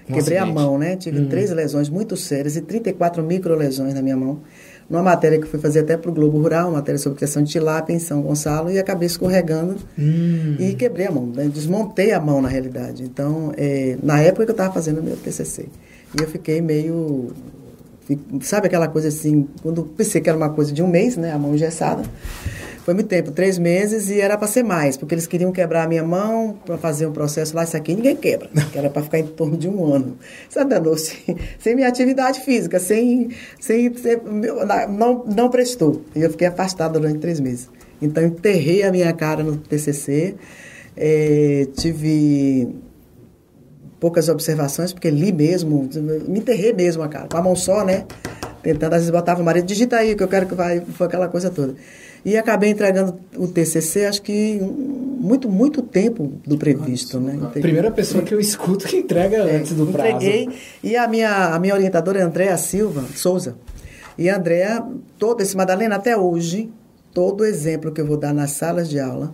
Um Quebrei acidente. a mão, né? Tive hum. três lesões muito sérias e 34 micro-lesões na minha mão. Numa matéria que eu fui fazer até para o Globo Rural, uma matéria sobre criação de tilápia em São Gonçalo, e acabei escorregando hum. e quebrei a mão. Né? Desmontei a mão, na realidade. Então, é, na época que eu estava fazendo o meu TCC. E eu fiquei meio Sabe aquela coisa assim, quando pensei que era uma coisa de um mês, né? A mão engessada. Foi muito tempo, três meses, e era para ser mais, porque eles queriam quebrar a minha mão para fazer um processo lá. Isso aqui ninguém quebra, que era para ficar em torno de um ano. Isso danou-se. Sem minha atividade física, sem. sem, sem não, não prestou. E eu fiquei afastada durante três meses. Então, enterrei a minha cara no TCC. Eh, tive poucas observações, porque li mesmo, me enterrei mesmo a cara, com a mão só, né? Tentando, às vezes botava o marido, digita aí, que eu quero que vai, foi aquela coisa toda. E acabei entregando o TCC, acho que muito, muito tempo do previsto, né? Entreguei. Primeira pessoa que eu escuto que entrega é, antes do prazo. Entreguei, e a minha, a minha orientadora é Andréa Silva Souza. E a Andréa, todo esse Madalena, até hoje, todo exemplo que eu vou dar nas salas de aula,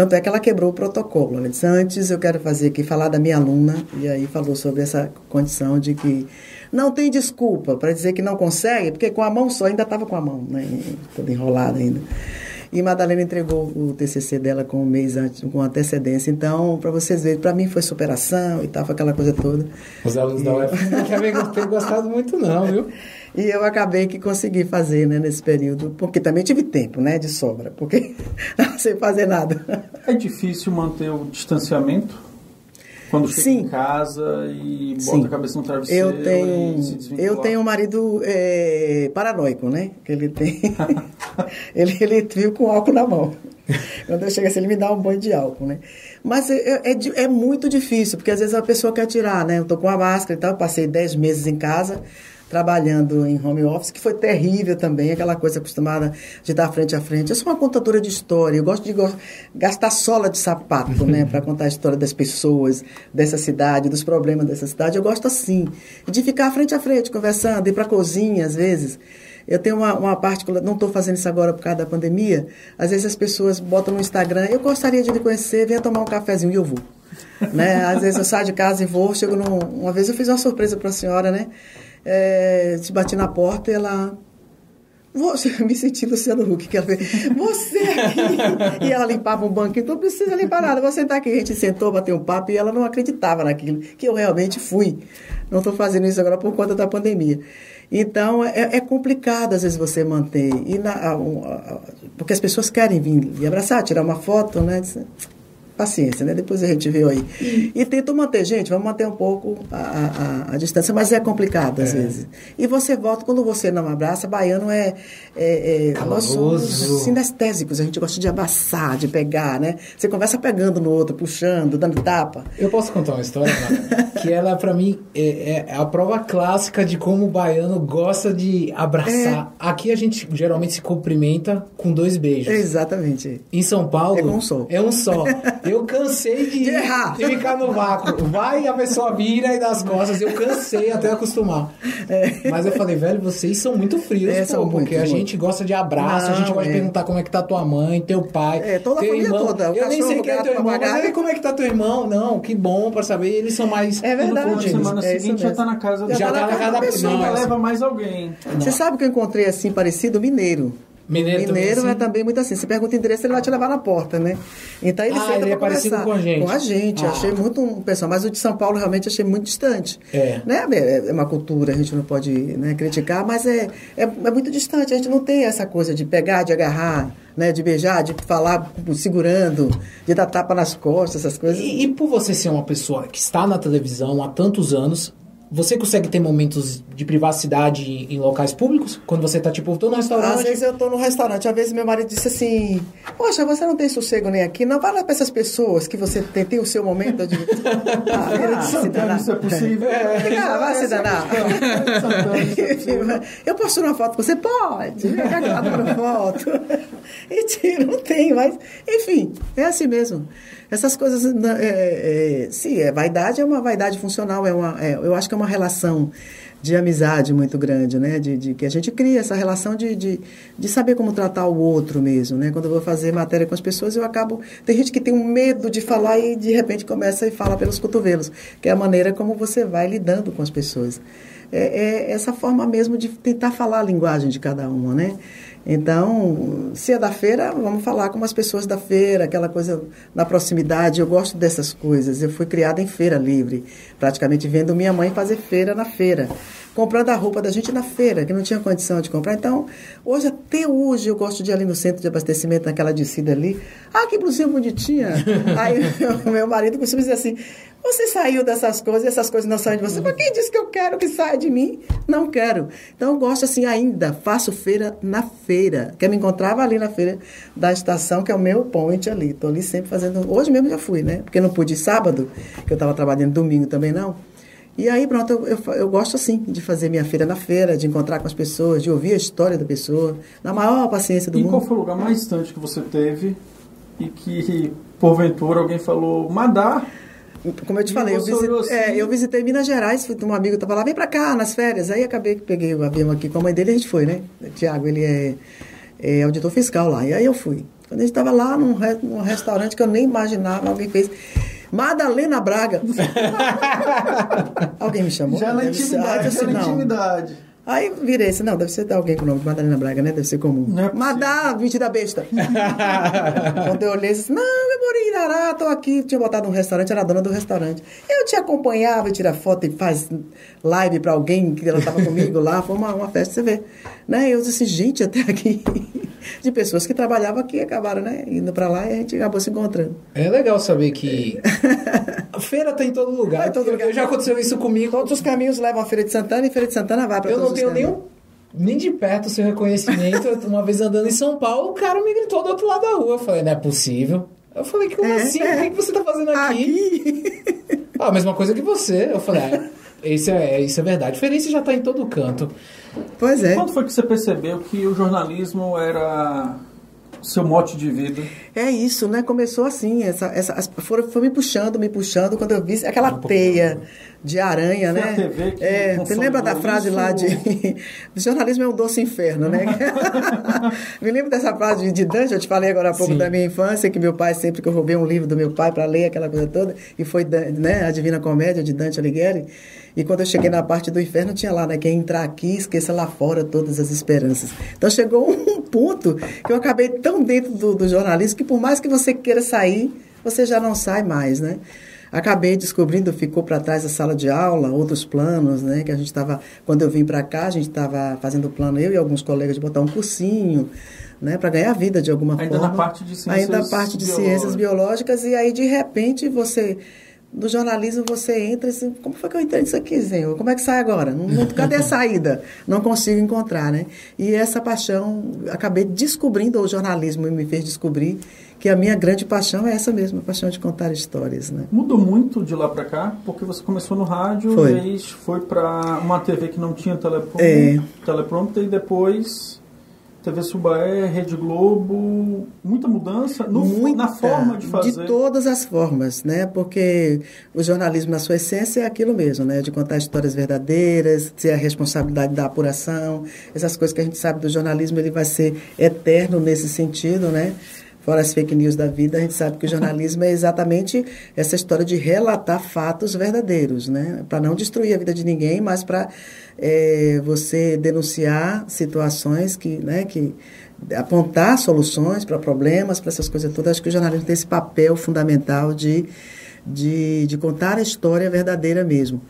tanto é que ela quebrou o protocolo. Ela disse: Antes eu quero fazer aqui, falar da minha aluna, e aí falou sobre essa condição de que não tem desculpa para dizer que não consegue, porque com a mão só, ainda estava com a mão, né? Toda enrolada ainda. E Madalena entregou o TCC dela com um mês antes, com antecedência. Então, para vocês verem, para mim foi superação e tal, foi aquela coisa toda. Os alunos e... da UF não devem ter gostado muito, não, viu? E eu acabei que consegui fazer, né, nesse período, porque também tive tempo, né, de sobra, porque não sei fazer nada. É difícil manter o distanciamento? Quando chega Sim. em casa e bota Sim. a cabeça no travesseiro eu tenho, Eu tenho um marido é, paranoico, né? Que ele tem... ele, ele viu com álcool na mão. Quando eu chego assim, ele me dá um banho de álcool, né? Mas é, é, é, muito difícil, porque às vezes a pessoa quer tirar, né? Eu tô com a máscara e tal, passei 10 meses em casa, trabalhando em home office, que foi terrível também, aquela coisa acostumada de estar frente a frente. Eu sou uma contadora de história, eu gosto de gastar sola de sapato, né, para contar a história das pessoas, dessa cidade, dos problemas dessa cidade. Eu gosto assim, de ficar frente a frente, conversando, ir para a cozinha às vezes. Eu tenho uma, uma particular, não estou fazendo isso agora por causa da pandemia. Às vezes as pessoas botam no Instagram, eu gostaria de lhe conhecer, venha tomar um cafezinho e eu vou. né? Às vezes eu saio de casa e vou, chego num, uma vez eu fiz uma surpresa para a senhora, né? É, te bati na porta e ela. Você, me senti Luciano Huck, que ela fez, você aqui! e ela limpava um banquinho, então não precisa limpar nada, vou sentar aqui. A gente sentou, bateu um papo e ela não acreditava naquilo, que eu realmente fui. Não estou fazendo isso agora por conta da pandemia. Então, é, é complicado às vezes você manter. E na, a, a, porque as pessoas querem vir e abraçar, tirar uma foto, né? Paciência, né? Depois a gente vê aí. E tento manter, gente, vamos manter um pouco a, a, a distância, mas é complicado às é. vezes. E você volta, quando você não abraça, baiano é. é, é nós somos sinestésicos, a gente gosta de abraçar, de pegar, né? Você conversa pegando no outro, puxando, dando tapa. Eu posso contar uma história, que ela, para mim, é, é, a prova clássica de como o baiano gosta de abraçar. É. Aqui a gente geralmente se cumprimenta com dois beijos. Exatamente. Em São Paulo. É um só. É um só. Eu cansei de, de, errar. de ficar no vácuo. Vai a pessoa vira e dá as costas. Eu cansei até acostumar. É. Mas eu falei, velho, vocês são muito frios, é, pô, porque muito, a gente gosta de abraço, Não, a gente gosta é. de perguntar como é que tá tua mãe, teu pai. É, toda teu a irmão. toda. O eu nem sei quem é teu irmão, mas aí, como é que tá teu irmão? Não, que bom pra saber. Eles são mais. É verdade. Na semana é seguinte já tá na casa Já, já tá, tá na casa da pessoa. Não, leva mais alguém. Você sabe que eu encontrei assim parecido? Mineiro. Mineiro, Mineiro também, é também muito assim. Você pergunta o endereço, ele vai te levar na porta, né? Então ele ah, ele é parecido com a gente. Com a gente. Ah. Achei muito um pessoal. Mas o de São Paulo realmente achei muito distante. É. Né? É, é uma cultura, a gente não pode né, criticar, mas é, é, é muito distante. A gente não tem essa coisa de pegar, de agarrar. Né, de beijar, de falar segurando, de dar tapa nas costas, essas coisas. E, e por você ser uma pessoa que está na televisão há tantos anos, você consegue ter momentos de privacidade em, em locais públicos? Quando você tá, tipo, tô no restaurante... Às vezes eu tô no restaurante, às vezes meu marido disse assim, poxa, você não tem sossego nem aqui, não vai lá pra essas pessoas que você tem, tem o seu momento de... ah, ah, se danar. Isso é possível. É, ah, vai se danar. Eu posto uma foto, você pode, uma foto. E tiro, não tem, mas, enfim, é assim mesmo. Essas coisas, né, é, é, sim, é, vaidade é uma vaidade funcional, é uma, é, eu acho que é uma relação de amizade muito grande, né? De, de, que a gente cria essa relação de, de, de saber como tratar o outro mesmo, né? Quando eu vou fazer matéria com as pessoas, eu acabo... Tem gente que tem um medo de falar e, de repente, começa e fala pelos cotovelos, que é a maneira como você vai lidando com as pessoas. É, é essa forma mesmo de tentar falar a linguagem de cada uma, né? Então, se é da feira, vamos falar com as pessoas da feira, aquela coisa na proximidade. Eu gosto dessas coisas. Eu fui criada em feira livre, praticamente vendo minha mãe fazer feira na feira, comprando a roupa da gente na feira, que não tinha condição de comprar. Então, hoje, até hoje, eu gosto de ir ali no centro de abastecimento, naquela descida ali. Ah, que blusinha bonitinha! Aí, meu marido costuma dizer assim: você saiu dessas coisas e essas coisas não saem de você. Mas quem disse que eu quero que saia de mim? Não quero. Então eu gosto assim ainda, faço feira na feira. Que eu me encontrava ali na feira da estação, que é o meu point ali. Estou ali sempre fazendo. Hoje mesmo já fui, né? Porque não pude ir sábado, que eu estava trabalhando domingo também não. E aí, pronto, eu, eu, eu, gosto assim de fazer minha feira na feira, de encontrar com as pessoas, de ouvir a história da pessoa, na maior paciência do e mundo. E qual foi o lugar mais distante que você teve e que, porventura, alguém falou, Madá, como eu te e falei, eu, visit, assim... é, eu visitei Minas Gerais, um amigo estava lá, vem para cá nas férias. Aí acabei que peguei o avião aqui com a mãe dele e a gente foi, né? Tiago, ele é, é, auditor fiscal lá. E aí eu fui. Quando a gente estava lá num, num restaurante que eu nem imaginava, alguém fez. Madalena Braga. alguém me chamou? Já na intimidade, já na intimidade. Aí virei assim, não, deve ser alguém com o nome de Madalena Braga, né? Deve ser comum. Não é Madá, da besta. Quando eu olhei, disse, não, eu moro em Irará, tô aqui. Tinha botado um restaurante, era a dona do restaurante. Eu te acompanhava, tira foto e faz live pra alguém que ela tava comigo lá. Foi uma, uma festa, você vê. Né? Eu disse, gente, até aqui de pessoas que trabalhavam aqui acabaram, né? Indo para lá e a gente acabou se encontrando. É legal saber que a feira tá em todo lugar. Em todo lugar. Já aconteceu isso comigo. Todos os caminhos levam a Feira de Santana e Feira de Santana vai para Eu não tenho nenhum nem de perto o seu reconhecimento. Uma vez andando em São Paulo, o cara me gritou do outro lado da rua. Eu falei, não é possível. Eu falei, como é, assim? É. O que você tá fazendo aqui? aqui? ah, a mesma coisa que você. Eu falei, ah, isso é, isso é verdade. A diferença já tá em todo canto. Pois é. Quando foi que você percebeu que o jornalismo era seu mote de vida? É isso, né? Começou assim, essa, essa, foi, foi me puxando, me puxando, quando eu vi aquela teia de aranha, foi né? A TV que é, você lembra da frase isso... lá de o jornalismo é um doce inferno, né? me lembro dessa frase de Dante, eu te falei agora há pouco Sim. da minha infância, que meu pai, sempre que eu roubei um livro do meu pai para ler aquela coisa toda, e foi né, a Divina Comédia de Dante Alighieri, e quando eu cheguei na parte do inferno, tinha lá, né? Quem entrar aqui, esqueça lá fora todas as esperanças. Então chegou um ponto que eu acabei tão dentro do, do jornalismo que por mais que você queira sair, você já não sai mais, né? Acabei descobrindo, ficou para trás da sala de aula, outros planos, né? Que a gente estava, quando eu vim para cá, a gente estava fazendo plano, eu e alguns colegas, de botar um cursinho, né? Para ganhar vida de alguma Ainda forma. Ainda na parte de ciências Ainda na parte de biológicas. ciências biológicas, e aí, de repente, você no jornalismo você entra e assim, como foi que eu entrei nisso aqui, Senhor? Como é que sai agora? Não, cadê a saída? Não consigo encontrar, né? E essa paixão, acabei descobrindo, o jornalismo me fez descobrir que a minha grande paixão é essa mesma, a paixão de contar histórias, né? Mudou muito de lá para cá, porque você começou no rádio, foi, foi para uma TV que não tinha teleprompter, é. teleprompter e depois TV Subaé, Rede Globo, muita mudança no, muita, na forma de fazer. De todas as formas, né? Porque o jornalismo, na sua essência, é aquilo mesmo, né? De contar histórias verdadeiras, ter a responsabilidade da apuração, essas coisas que a gente sabe do jornalismo, ele vai ser eterno nesse sentido, né? Fora as fake news da vida, a gente sabe que o jornalismo é exatamente essa história de relatar fatos verdadeiros, né? Para não destruir a vida de ninguém, mas para é, você denunciar situações que, né, que apontar soluções para problemas, para essas coisas todas. Acho que o jornalismo tem esse papel fundamental de, de, de contar a história verdadeira mesmo.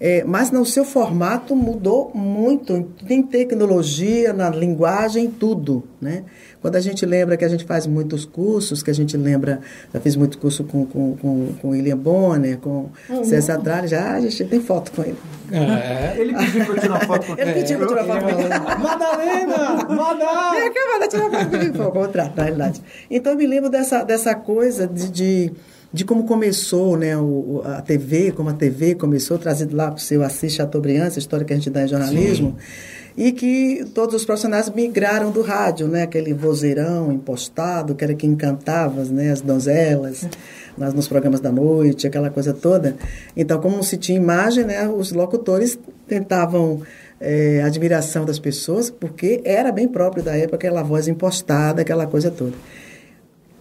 É, mas no seu formato mudou muito, em tecnologia, na linguagem, tudo, né? Quando a gente lembra que a gente faz muitos cursos, que a gente lembra, já fiz muito curso com, com, com, com William Bonner, com uhum. César Tralli, já a gente tem foto com ele. É. Ele pediu para tirar foto com ele. pediu para tirar foto com ele. Madalena! Madalena! Vem cá, Madalena, tirar foto comigo. O contrário, na realidade. Então eu me lembro dessa, dessa coisa de, de de como começou né, o, a TV, como a TV começou, trazido lá para o seu Assis Chateaubriand, essa história que a gente dá em jornalismo, Sim. e que todos os profissionais migraram do rádio, né, aquele vozeirão impostado, que era que encantava né, as donzelas, nas, nos programas da noite, aquela coisa toda. Então, como se tinha imagem, né, os locutores tentavam é, admiração das pessoas, porque era bem próprio da época aquela voz impostada, aquela coisa toda.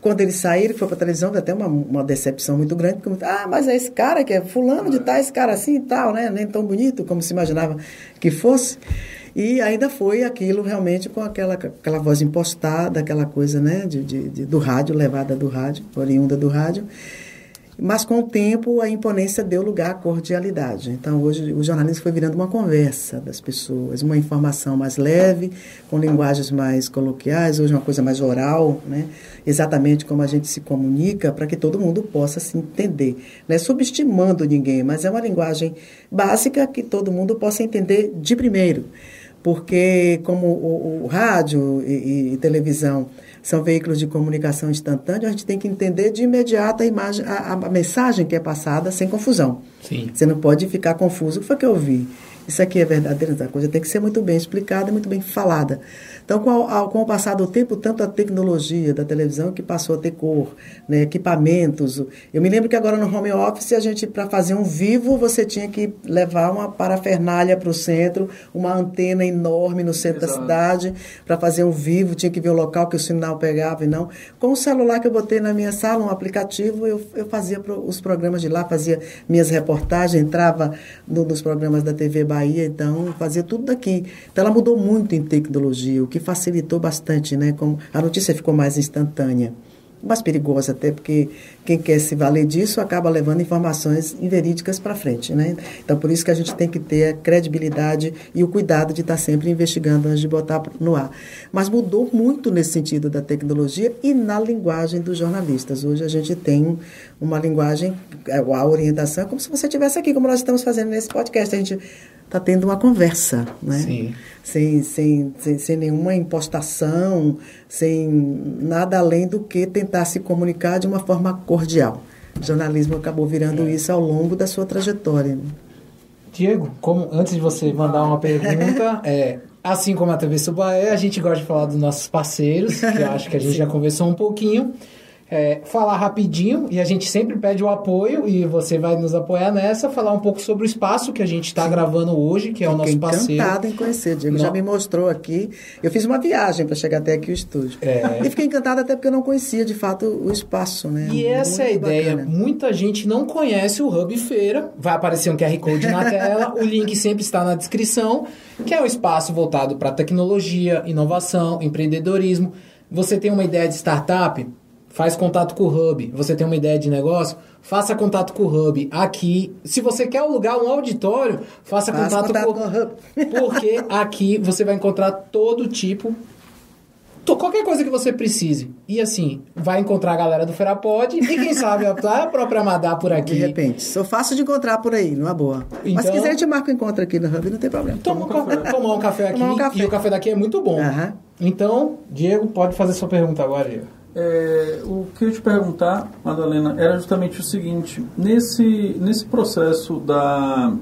Quando ele saiu, ele foi para televisão, até uma, uma decepção muito grande. Porque, ah, mas é esse cara que é fulano de tal, esse cara assim e tal, né? Nem tão bonito como se imaginava que fosse. E ainda foi aquilo realmente com aquela, aquela voz impostada, aquela coisa, né? De, de, de do rádio, levada do rádio, oriunda do rádio. Mas com o tempo a imponência deu lugar à cordialidade. Então hoje o jornalismo foi virando uma conversa das pessoas, uma informação mais leve, com linguagens mais coloquiais, hoje uma coisa mais oral, né? exatamente como a gente se comunica para que todo mundo possa se entender. Não é subestimando ninguém, mas é uma linguagem básica que todo mundo possa entender de primeiro. Porque como o, o rádio e, e televisão são veículos de comunicação instantânea, a gente tem que entender de imediato a, imagem, a, a mensagem que é passada sem confusão. Sim. Você não pode ficar confuso. O que foi que eu vi? Isso aqui é verdadeiro, a coisa tem que ser muito bem explicada muito bem falada. Então, com, ao, com o passar do tempo, tanto a tecnologia da televisão que passou a ter cor, né, equipamentos. Eu me lembro que agora no home office, a gente, para fazer um vivo, você tinha que levar uma parafernália para o centro, uma antena enorme no centro Exato. da cidade, para fazer um vivo, tinha que ver o local que o sinal pegava e não. Com o celular que eu botei na minha sala, um aplicativo, eu, eu fazia pro, os programas de lá, fazia minhas reportagens, entrava no, nos programas da TV Bahia então fazia tudo daqui. Então ela mudou muito em tecnologia, o que facilitou bastante, né? Como a notícia ficou mais instantânea mais perigosa até, porque quem quer se valer disso acaba levando informações inverídicas para frente, né? Então, por isso que a gente tem que ter a credibilidade e o cuidado de estar sempre investigando antes de botar no ar. Mas mudou muito nesse sentido da tecnologia e na linguagem dos jornalistas. Hoje a gente tem uma linguagem, a orientação é como se você estivesse aqui, como nós estamos fazendo nesse podcast. A gente está tendo uma conversa, né? Sim. Sem, sem, sem, sem, nenhuma impostação, sem nada além do que tentar se comunicar de uma forma cordial. O jornalismo acabou virando é. isso ao longo da sua trajetória. Né? Diego, como, antes de você mandar uma pergunta, é, assim como a TV Subaé, a gente gosta de falar dos nossos parceiros, que eu acho que a gente já conversou um pouquinho é, falar rapidinho e a gente sempre pede o apoio e você vai nos apoiar nessa, falar um pouco sobre o espaço que a gente está gravando hoje, que é o nosso parceiro. encantado em conhecer, Diego. Não. Já me mostrou aqui. Eu fiz uma viagem para chegar até aqui o estúdio. É. E fiquei encantada até porque eu não conhecia de fato o espaço, né? E essa é a ideia. Bacana. Muita gente não conhece o Hub Feira. Vai aparecer um QR Code na tela. o link sempre está na descrição, que é um espaço voltado para tecnologia, inovação, empreendedorismo. Você tem uma ideia de startup? Faz contato com o Hub. Você tem uma ideia de negócio? Faça contato com o Hub. Aqui, se você quer alugar um auditório, faça contato, contato, com, com o Hub. Porque aqui você vai encontrar todo tipo qualquer coisa que você precise. E assim, vai encontrar a galera do Ferapod e quem sabe a própria Madá por aqui. De repente. Sou fácil de encontrar por aí, numa boa. Então, Mas se quiser, a gente marca o um encontro aqui no Hub, não tem problema. Toma um café. Tomar um café aqui. Um café. E o café daqui é muito bom. Uhum. Então, Diego, pode fazer sua pergunta agora, Diego. É, o que eu te perguntar, Madalena, era justamente o seguinte: nesse, nesse processo da,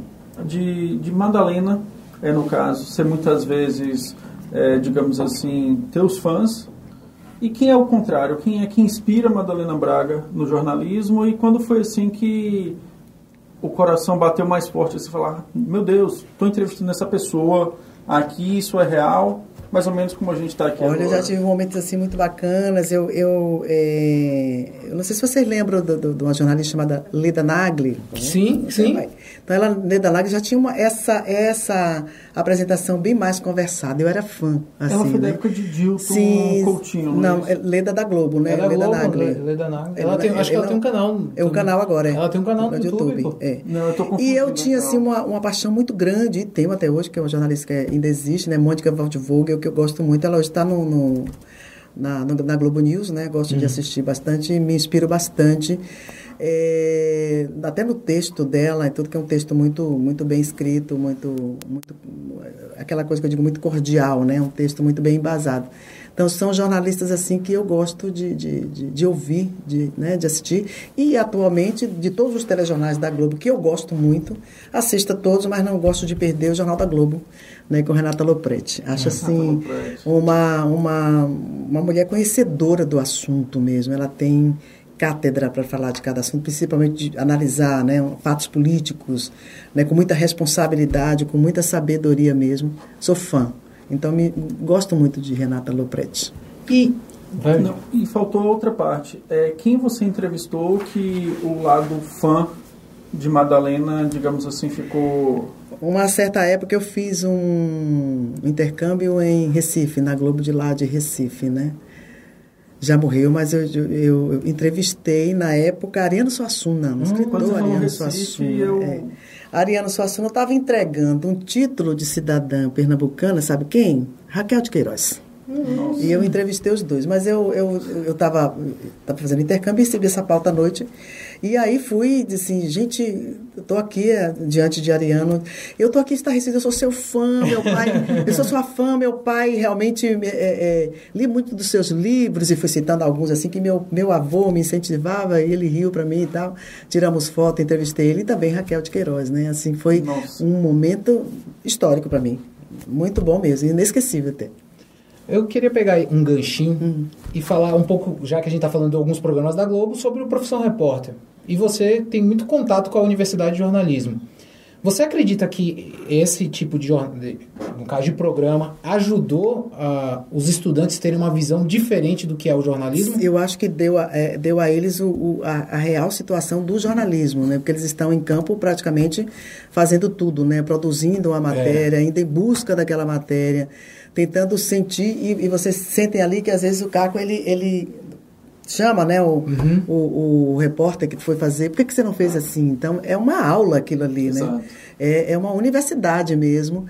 de, de Madalena, é no caso, ser muitas vezes, é, digamos assim, teus fãs, e quem é o contrário? Quem é que inspira Madalena Braga no jornalismo? E quando foi assim que o coração bateu mais forte? Você falar: Meu Deus, estou entrevistando essa pessoa, aqui isso é real mais ou menos como a gente está aqui Olha, agora. eu já tive momentos assim muito bacanas. Eu, eu, é, eu não sei se vocês lembram de, uma jornalista chamada Leda Nagli. Sim, sim. Então, ela, Leda Nagli já tinha uma, essa, essa apresentação bem mais conversada. Eu era fã. Assim, ela foi né? da época de Dilton Sim, Coutinho, não, não é Leda da Globo, né? É da Leda Globo, Nagli. Leda Nagli. Ela- Ela tem, acho que ela ela- tem um canal. É o canal agora, é. Ela tem um canal no YouTube, pô. é. Não, eu tô E eu tinha, assim, uma, uma paixão muito grande, e tenho até hoje, que é uma jornalista que ainda existe, né? Mônica Waldvogel, que eu gosto muito. Ela hoje está no, no- na, na Globo News, né? Gosto Uhum. de assistir bastante, me inspiro bastante. É, até no texto dela, e tudo que é um texto muito, muito bem escrito, muito, muito... Aquela coisa que eu digo, muito cordial, né? Um texto muito bem embasado. Então, são jornalistas assim que eu gosto de, de, de, de ouvir, de, né, de assistir. E, atualmente, de todos os telejornais da Globo, que eu gosto muito, assisto a todos, mas não gosto de perder o Jornal da Globo, né, com Renata Lopretti. Acho, assim, Lopretti. uma, uma, uma mulher conhecedora do assunto mesmo. Ela tem cátedra para falar de cada assunto, principalmente de analisar né, fatos políticos, né, com muita responsabilidade, com muita sabedoria mesmo. Sou fã. Então, me, gosto muito de Renata Lopretti. E. Não, e faltou outra parte. É, quem você entrevistou que o lado fã de Madalena, digamos assim, ficou. Uma certa época eu fiz um intercâmbio em Recife, na Globo de lá de Recife, né? Já morreu, mas eu, eu, eu entrevistei na época Ariano Suassuna, um você escritor Ariano Recife, Suassuna. eu- é. Ariano Suassuna estava entregando um título de cidadã pernambucana, sabe quem? Raquel de Queiroz. Nossa. E eu entrevistei os dois, mas eu eu eu estava tava fazendo intercâmbio e recebi essa pauta à noite. E aí fui e disse assim, gente, eu tô aqui é, diante de Ariano, eu tô aqui em Estarrecido, eu sou seu fã, meu pai, eu sou sua fã, meu pai realmente é, é, li muito dos seus livros e fui citando alguns assim que meu, meu avô me incentivava e ele riu para mim e tal. Tiramos foto, entrevistei ele e também Raquel de Queiroz, né? Assim, foi Nossa. um momento histórico para mim. Muito bom mesmo, inesquecível até. Eu queria pegar um ganchinho Hum. e falar um pouco, já que a gente está falando de alguns programas da Globo, sobre o Profissão Repórter. E você tem muito contato com a Universidade de Jornalismo. Você acredita que esse tipo de, no caso de programa, ajudou ah, os estudantes a terem uma visão diferente do que é o jornalismo? Eu acho que deu a, é, deu a eles o, o- a, a real situação do jornalismo, né? Porque eles estão em campo praticamente fazendo tudo, né? Produzindo uma matéria, indo em busca daquela matéria, tentando sentir e, e vocês sentem ali que às vezes o Caco ele, ele chama, né? O, o, o repórter que foi fazer. Por que, que você não fez assim? Então é uma aula aquilo ali, Exato. né? É, é uma universidade mesmo.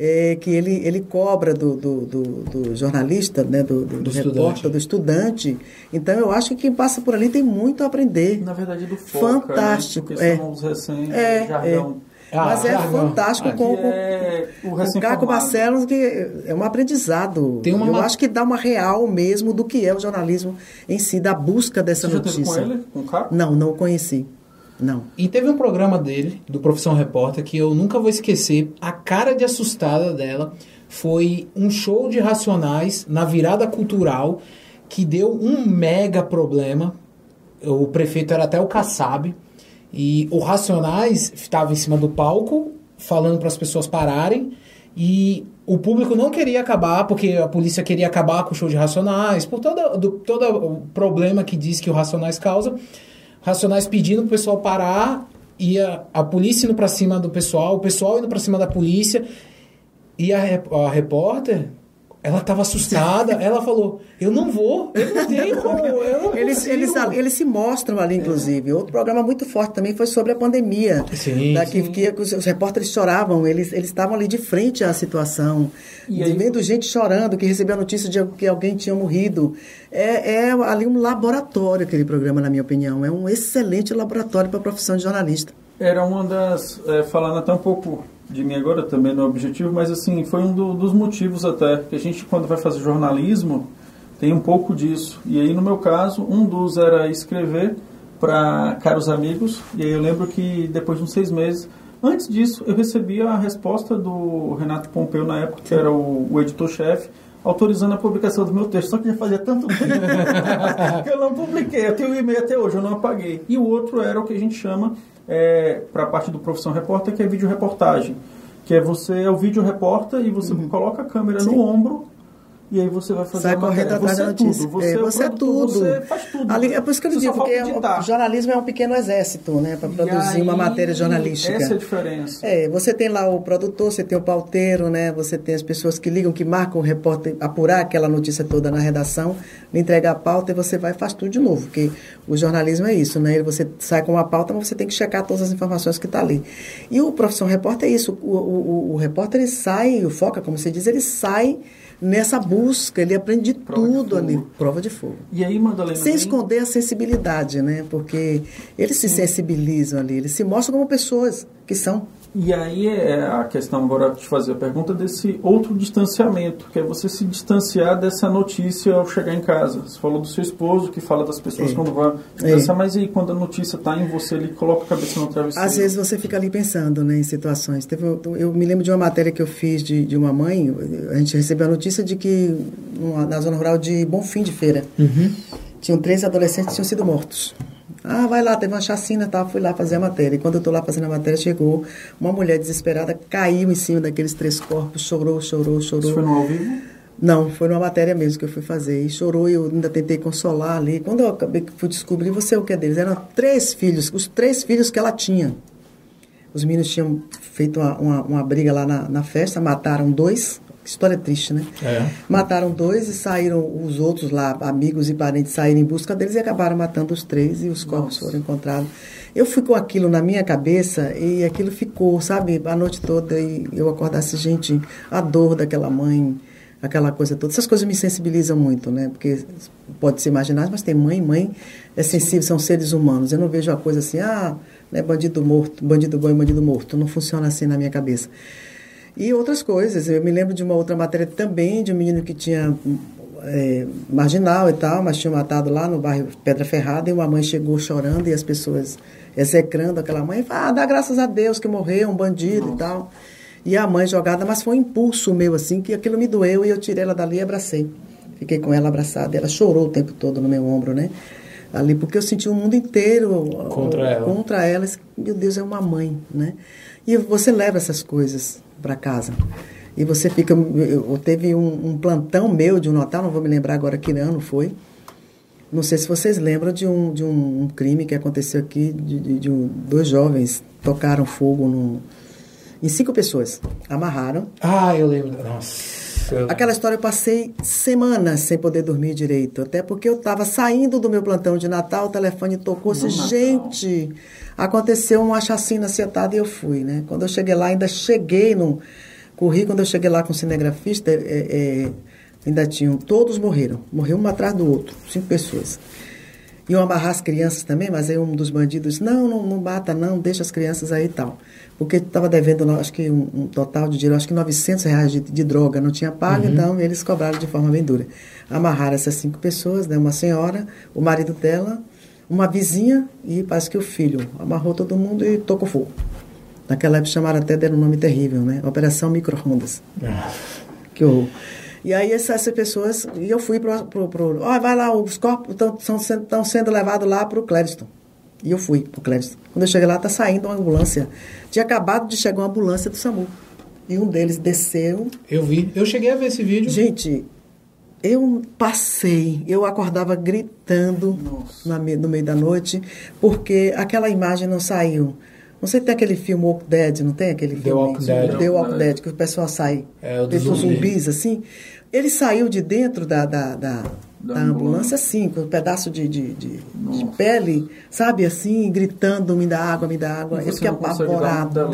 é, que ele, ele cobra do, do, do, do jornalista, né, do, do, Do repórter, estudante. do estudante. Então, eu acho que quem passa por ali tem muito a aprender. Na verdade, do foca, Fantástico, Né? Porque é. são os recém É, jargão. Ah, Mas é fantástico Ah, com, é o com o Caco Barcelos, que é um aprendizado. Tem uma eu ma- acho que dá uma real mesmo do que é o jornalismo em si, da busca dessa Você já teve notícia. com ele, com o Caco? Não, não o conheci. Não. E teve um programa dele, do Profissão Repórter, que eu nunca vou esquecer. A cara de assustada dela foi um show de racionais na virada cultural que deu um mega problema. O prefeito era até o Kassab. E o Racionais estava em cima do palco, falando para as pessoas pararem. E o público não queria acabar, porque a polícia queria acabar com o show de Racionais, por todo, do, todo o problema que diz que o Racionais causa. Racionais pedindo pro pessoal parar, ia a polícia indo pra cima do pessoal, o pessoal indo pra cima da polícia. E a, a repórter, ela tava assustada, ela falou: Eu não vou, eu não tenho como, eu não Eles, consigo." eles, eles se mostram ali, inclusive. Outro programa muito forte também foi sobre a pandemia. Sim, Da que, sim. que os, os repórteres choravam, eles, eles estavam ali de frente à situação. E E aí- vendo gente chorando, que recebeu a notícia de que alguém tinha morrido. É, é ali um laboratório aquele programa, na minha opinião. É um excelente laboratório para a profissão de jornalista. Era uma das. é, falando até um pouco de mim agora, também no objetivo, mas assim, foi um do- dos motivos até. Que a gente, quando vai fazer jornalismo, tem um pouco disso. E aí, no meu caso, um dos era escrever para caros amigos. E aí eu lembro que depois de uns seis meses. Antes disso, eu recebi a resposta do Renato Pompeu, na época, que era o, o editor-chefe, autorizando a publicação do meu texto. Só que já fazia tanto tempo que eu não publiquei. Eu tenho o e-mail até hoje, eu não apaguei. E o outro era o que a gente chama, para a parte do profissão repórter, que é vídeo reportagem. Que é você, é o vídeo repórter e você coloca a câmera no ombro e aí você vai fazer Sai correndo atrás você da é notícia. você é, é, você é tudo. Você faz tudo. Ali, é por isso que eu Você digo, porque o jornalismo é um pequeno exército, né? Para produzir uma aí, matéria jornalística. Essa é a diferença. É, você tem lá o produtor, você tem o pauteiro, né? Você tem as pessoas que ligam, que marcam o repórter, apurar aquela notícia toda na redação, lhe entregar a pauta e você vai e faz tudo de novo. Porque o jornalismo é isso, né? Você sai com uma pauta, mas você tem que checar todas as informações que está ali. E o profissão repórter é isso. O, o, o, o repórter, ele sai, o foca, como você diz, ele sai nessa busca, ele aprende de Prova tudo ali. Prova de fogo. E aí, Madalena, Sem vem- esconder a sensibilidade, né? Porque eles se sensibilizam ali, eles se mostram como pessoas que são. E aí é a questão agora de fazer a pergunta desse outro distanciamento, que é você se distanciar dessa notícia ao chegar em casa. Você falou do seu esposo, que fala das pessoas É. quando vai pensar, mas e aí quando a notícia está em você, ele coloca a cabeça no travesseiro? Às vezes você fica ali pensando né, em situações. Teve, eu me lembro de uma matéria que eu fiz de, de uma mãe, a gente recebeu a notícia de que na zona rural de Bonfim de Feira, tinham três adolescentes que tinham sido mortos. Ah, vai lá, teve uma chacina e tal, fui lá fazer a matéria. E quando eu estou lá fazendo a matéria, chegou uma mulher desesperada, caiu em cima daqueles três corpos, chorou, chorou, chorou. Isso foi no ao vivo? Não, foi numa matéria mesmo que eu fui fazer. E chorou e eu ainda tentei consolar ali. Quando eu acabei que fui descobrir, você é o que é deles? Eram três filhos, os três filhos que ela tinha. Os meninos tinham feito uma, uma, uma briga lá na, na festa, mataram dois. História triste, né? É. Mataram dois e saíram os outros lá, amigos e parentes, saíram em busca deles e acabaram matando os três e os corpos foram encontrados. Eu fui com aquilo na minha cabeça e aquilo ficou, sabe, a noite toda e eu acordasse, gente, a dor daquela mãe, aquela coisa toda. Essas coisas me sensibilizam muito, né? Porque pode se imaginar, mas tem mãe, mãe é sensível, são seres humanos. Eu não vejo a coisa assim, ah, né, bandido morto, bandido bom e bandido morto. Não funciona assim na minha cabeça. E outras coisas. Eu me lembro de uma outra matéria também, de um menino que tinha é, marginal e tal, mas tinha matado lá no bairro Pedra Ferrada, e uma mãe chegou chorando e as pessoas execrando aquela mãe, ah, dá graças a Deus que morreu um bandido e tal. E a mãe jogada, mas foi um impulso meu, assim, que aquilo me doeu e eu tirei ela dali e abracei. Fiquei com ela abraçada, ela chorou o tempo todo no meu ombro, né? Ali, porque eu senti o mundo inteiro Contra ela. contra ela. Meu Deus, é uma mãe, né? E você leva essas coisas para casa. E você fica. Eu, teve um, um plantão meu de um Natal, não vou me lembrar agora que ano foi. Não sei se vocês lembram de um, de um, um crime que aconteceu aqui, de, de- de um- dois jovens tocaram fogo no, em cinco pessoas. Amarraram. Ah, eu lembro. Nossa. Aquela história eu passei semanas sem poder dormir direito, até porque eu estava saindo do meu plantão de Natal, o telefone tocou, No disse, Natal. gente, aconteceu uma chacina acertada e eu fui, né? Quando eu cheguei lá, ainda cheguei no corri, quando eu cheguei lá com o cinegrafista, é, é, ainda tinham, todos morreram, morreu um atrás do outro, cinco pessoas. Iam amarrar as crianças também, mas aí um dos bandidos disse, não, não, não mata não, deixa as crianças aí e tal. Porque estava devendo, acho que um, um total de dinheiro, acho que 900 reais de, de droga, não tinha pago, então eles cobraram de forma bem dura. Amarraram essas cinco pessoas, né, uma senhora, o marido dela, uma vizinha e parece que o filho. Amarrou todo mundo e tocou fogo. Naquela época chamaram até, deram um nome terrível, né? Operação Micro-Ondas. Ah, Que horror. E aí essas, essas pessoas, e eu fui pro, pro, pro ó, vai lá, os corpos estão sendo, tão sendo levados lá pro Clériston. E eu fui pro Clériston. Quando eu cheguei lá, tá saindo uma ambulância. Tinha acabado de chegar uma ambulância do SAMU. E um deles desceu. eu vi. Eu cheguei a ver esse vídeo. Gente, eu passei, eu acordava gritando na no meio da noite, porque aquela imagem não saiu. Não sei se tem aquele filme Walk Dead, não tem aquele The filme? Walking Dead. The Walking Dead, que o pessoal sai. É, o do feito zumbi. zumbis, assim. Ele saiu de dentro da, da, da, Da da ambulância. assim, com um pedaço de, de, de, de pele, sabe, assim, gritando, me dá água, me dá água. Eu fiquei apavorada.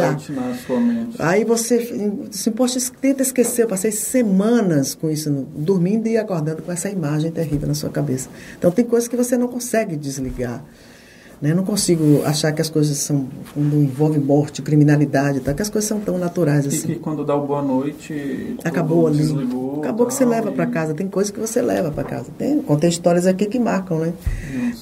Aí você, assim, poxa, tenta esquecer. Eu passei semanas com isso, dormindo e acordando com essa imagem terrível na sua cabeça. Então tem coisas que você não consegue desligar. Né? Eu não consigo achar que as coisas são, quando envolve morte, criminalidade, tá? que as coisas são tão naturais E assim. que quando dá o boa noite, Acabou ali. desligou, Acabou que você leva para e- casa. Tem coisas que você leva para casa. Tem, contei histórias aqui que marcam, né?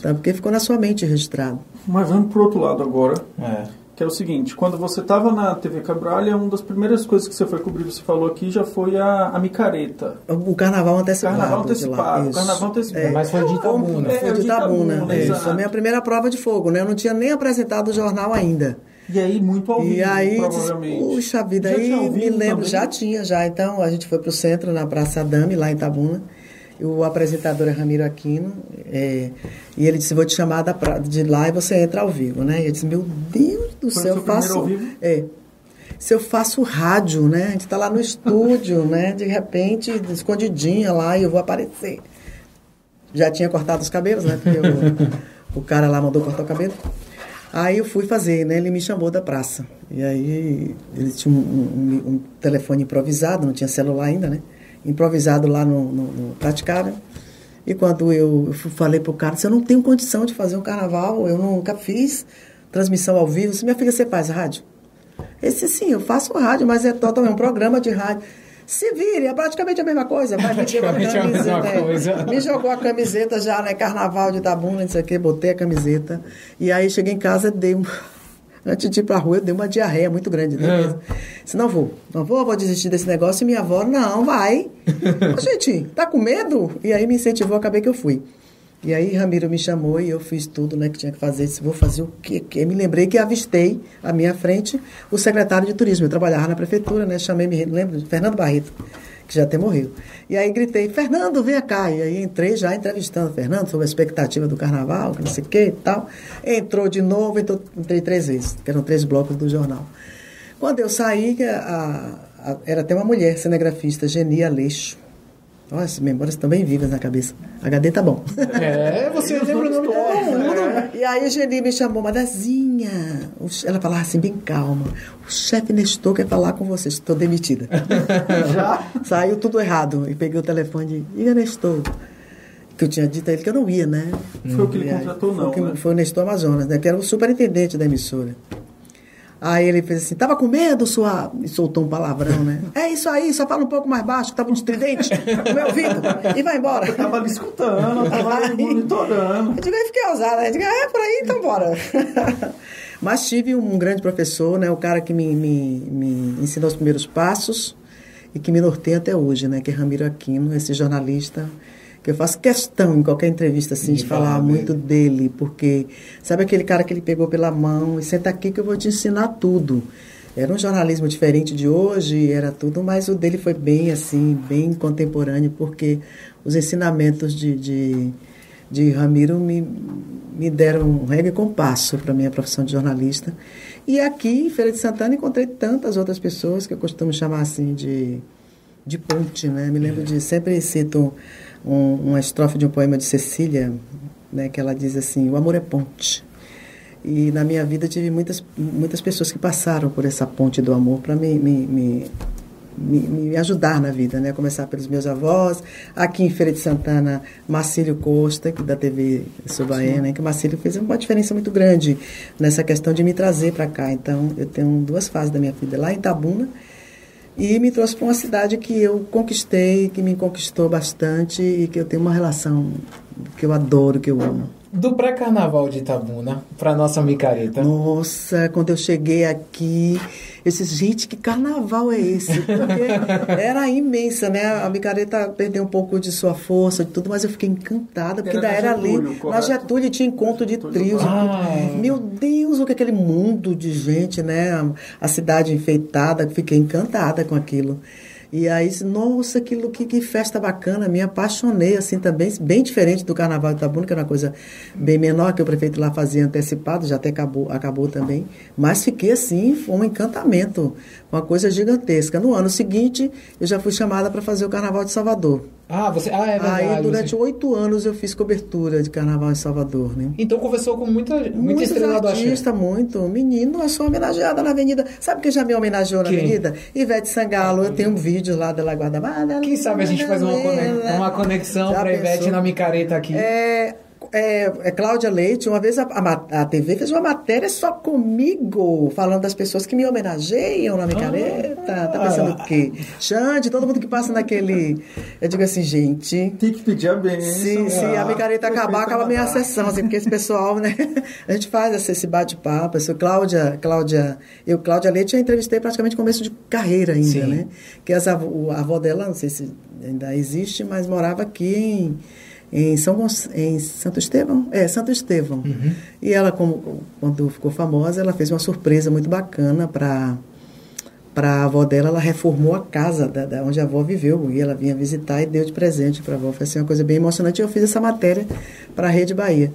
Tá? Porque ficou na sua mente registrado. Mas vamos pro outro lado agora, É. que é o seguinte, quando você estava na TV Cabralha, uma das primeiras coisas que você foi cobrir, você falou aqui, já foi a, a micareta. O carnaval antecipado. Carnaval antecipado, Isso. carnaval antecipado. É. Mas foi de Itabuna. É, Foi o de Itabuna. Itabuna, é, exato. Isso, a minha primeira prova de fogo, né? Eu não tinha nem apresentado o jornal ainda. E aí, muito ao vivo, E aí, provavelmente. puxa vida, Já aí me lembro, também? já tinha, já. Então a gente foi pro centro, na Praça Dame, lá em Itabuna. O apresentador é Ramiro Aquino. é, e ele disse: Vou te chamar da pra- de lá e você entra ao vivo, né? E eu disse: Meu Deus do Foi céu, eu faço. ao vivo? É. Se eu faço rádio, né? A gente tá lá no estúdio, né? De repente, escondidinha lá e eu vou aparecer. Já tinha cortado os cabelos, né? Porque o, o cara lá mandou cortar o cabelo. Aí eu fui fazer, né? Ele me chamou da praça. E aí ele tinha um, um- um telefone improvisado, não tinha celular ainda, né? Improvisado lá no, no, no praticável. E quando eu, falei pro cara, disse, eu não tenho condição de fazer um carnaval, eu nunca fiz transmissão ao vivo. Se minha filha, você faz rádio? Esse sim, eu faço rádio, mas é totalmente um programa de rádio. Se vire, é praticamente a mesma coisa. Vai me deu a Praticamente a camiseta, é. coisa. Me jogou a camiseta já, né? Carnaval de Itabuna, não sei o quê, botei a camiseta. E aí cheguei em casa, dei um. Antes de ir pra rua, eu dei uma diarreia muito grande. Né? Disse, não vou, não vou, vou desistir desse negócio. E minha avó, não, vai. Gente, tá com medo? E aí me incentivou, acabei que eu fui. E aí Ramiro me chamou e eu fiz tudo né, que tinha que fazer. Disse, vou fazer o quê? Que me lembrei que avistei à minha frente o secretário de turismo. Eu trabalhava na prefeitura, né? Chamei, me lembro, Fernando Barreto, que já até morreu. E aí gritei, Fernando, vem cá. E aí entrei já entrevistando o Fernando sobre a expectativa do carnaval, que não sei o quê e tal. Entrou de novo, entrou, entrei três vezes, que eram três blocos do jornal. Quando eu saí, que a- a- era até uma mulher cinegrafista, Geni Aleixo. Olha, as memórias estão bem vivas na cabeça. HD tá bom. É, você lembra o nome de todo mundo. E aí a Geni me chamou, Madazinha. Ela falava assim, bem calma. O chefe Nestor quer falar com você. Estou demitida. Já? Saiu tudo errado. E peguei o telefone e diga Nestor. Que eu tinha dito a ele que eu não ia, né? Foi o que ele aí, contratou, foi o não, que- né? Foi o Nestor Amazonas, né? Que era o superintendente da emissora. Aí ele fez assim, tava com medo, sua... E soltou um palavrão, né? É isso aí, só fala um pouco mais baixo, que tá muito estridente no meu ouvido. E vai embora. Eu tava ali escutando, eu tava ali monitorando. Eu digo, aí fiquei ousada, né? Eu digo, é por aí, então bora. Mas tive um grande professor, né? O cara que me, me, me ensinou os primeiros passos e que me norteia até hoje, né? Que é Ramiro Aquino, esse jornalista que eu faço questão em qualquer entrevista assim de, De falar falar muito dele, porque sabe aquele cara que ele pegou pela mão e senta aqui que eu vou te ensinar tudo. Era um jornalismo diferente de hoje, era tudo, mas o dele foi bem assim, bem contemporâneo, porque os ensinamentos de, de, de Ramiro me, me deram um regra e compasso para a minha profissão de jornalista. E aqui, em Feira de Santana, encontrei tantas outras pessoas que eu costumo chamar assim de, de ponte, né? Me lembro de, sempre cito um, uma estrofe de um poema de Cecília, né? Que ela diz assim, o amor é ponte. E na minha vida tive muitas, muitas pessoas que passaram por essa ponte do amor para me, me, me, me, me ajudar na vida, né? Começar pelos meus avós. Aqui em Feira de Santana, Marcílio Costa, que da TV Subaena, né? que o Marcílio fez uma diferença muito grande nessa questão de me trazer para cá. Então, eu tenho duas fases da minha vida. Lá em Itabuna, e me trouxe para uma cidade que eu conquistei, que me conquistou bastante e que eu tenho uma relação que eu adoro, que eu amo. Do pré-carnaval de Itabuna pra nossa micareta. Nossa, quando eu cheguei aqui, eu disse, gente, que carnaval é esse? Porque era imensa, né? A micareta perdeu um pouco de sua força, de tudo, mas eu fiquei encantada, porque Era ainda era ali. Getúlio, Na correto? Getúlio tinha encontro de trios. Ah. Meu Deus, o que é aquele mundo de gente, né? A, a cidade enfeitada, fiquei encantada com aquilo. E aí, nossa, aquilo, que, que festa bacana, me apaixonei, assim, também, bem diferente do Carnaval de Itabuna, que era uma coisa bem menor, que o prefeito lá fazia antecipado, já até acabou, acabou também, mas fiquei assim, foi um encantamento, uma coisa gigantesca. No ano seguinte, eu já fui chamada para fazer o Carnaval de Salvador. Ah, você. Ah, é verdade. aí, durante oito anos, eu fiz cobertura de Carnaval em Salvador, né? Então conversou com muita, muita Muitos estrela do axé. artistas, muito. Menino, eu sou homenageada na Avenida. Sabe quem já me homenageou na Quem? Avenida? Ivete Sangalo. Eu tenho um vídeo lá dela guardada. Quem sabe a gente faz uma, conex- uma conexão Já pra Ivete pensou? na micareta aqui. É, é, é Cláudia Leite, uma vez a, a a TV fez uma matéria só comigo, falando das pessoas que me homenageiam na micareta. tá pensando o quê? Xande, todo mundo que passa naquele. Eu digo assim, gente. Tem que pedir a benção. Se, se a Ah, micareta acabar, acaba a minha sessão, assim, porque esse pessoal, né? A gente faz esse, esse bate-papo. Essa Cláudia, Cláudia, eu, Cláudia Leite, eu entrevistei praticamente começo de carreira ainda, Sim. né? Que o- a avó dela, não sei se ainda existe, mas morava aqui em, em São Gonç- em Santo Estevão, é Santo Estevão. Uhum. E ela como quando ficou famosa, ela fez uma surpresa muito bacana para para a avó dela, ela reformou a casa da, da onde a avó viveu e ela vinha visitar e deu de presente para a avó. Foi assim, uma coisa bem emocionante. Eu fiz essa matéria para a Rede Bahia.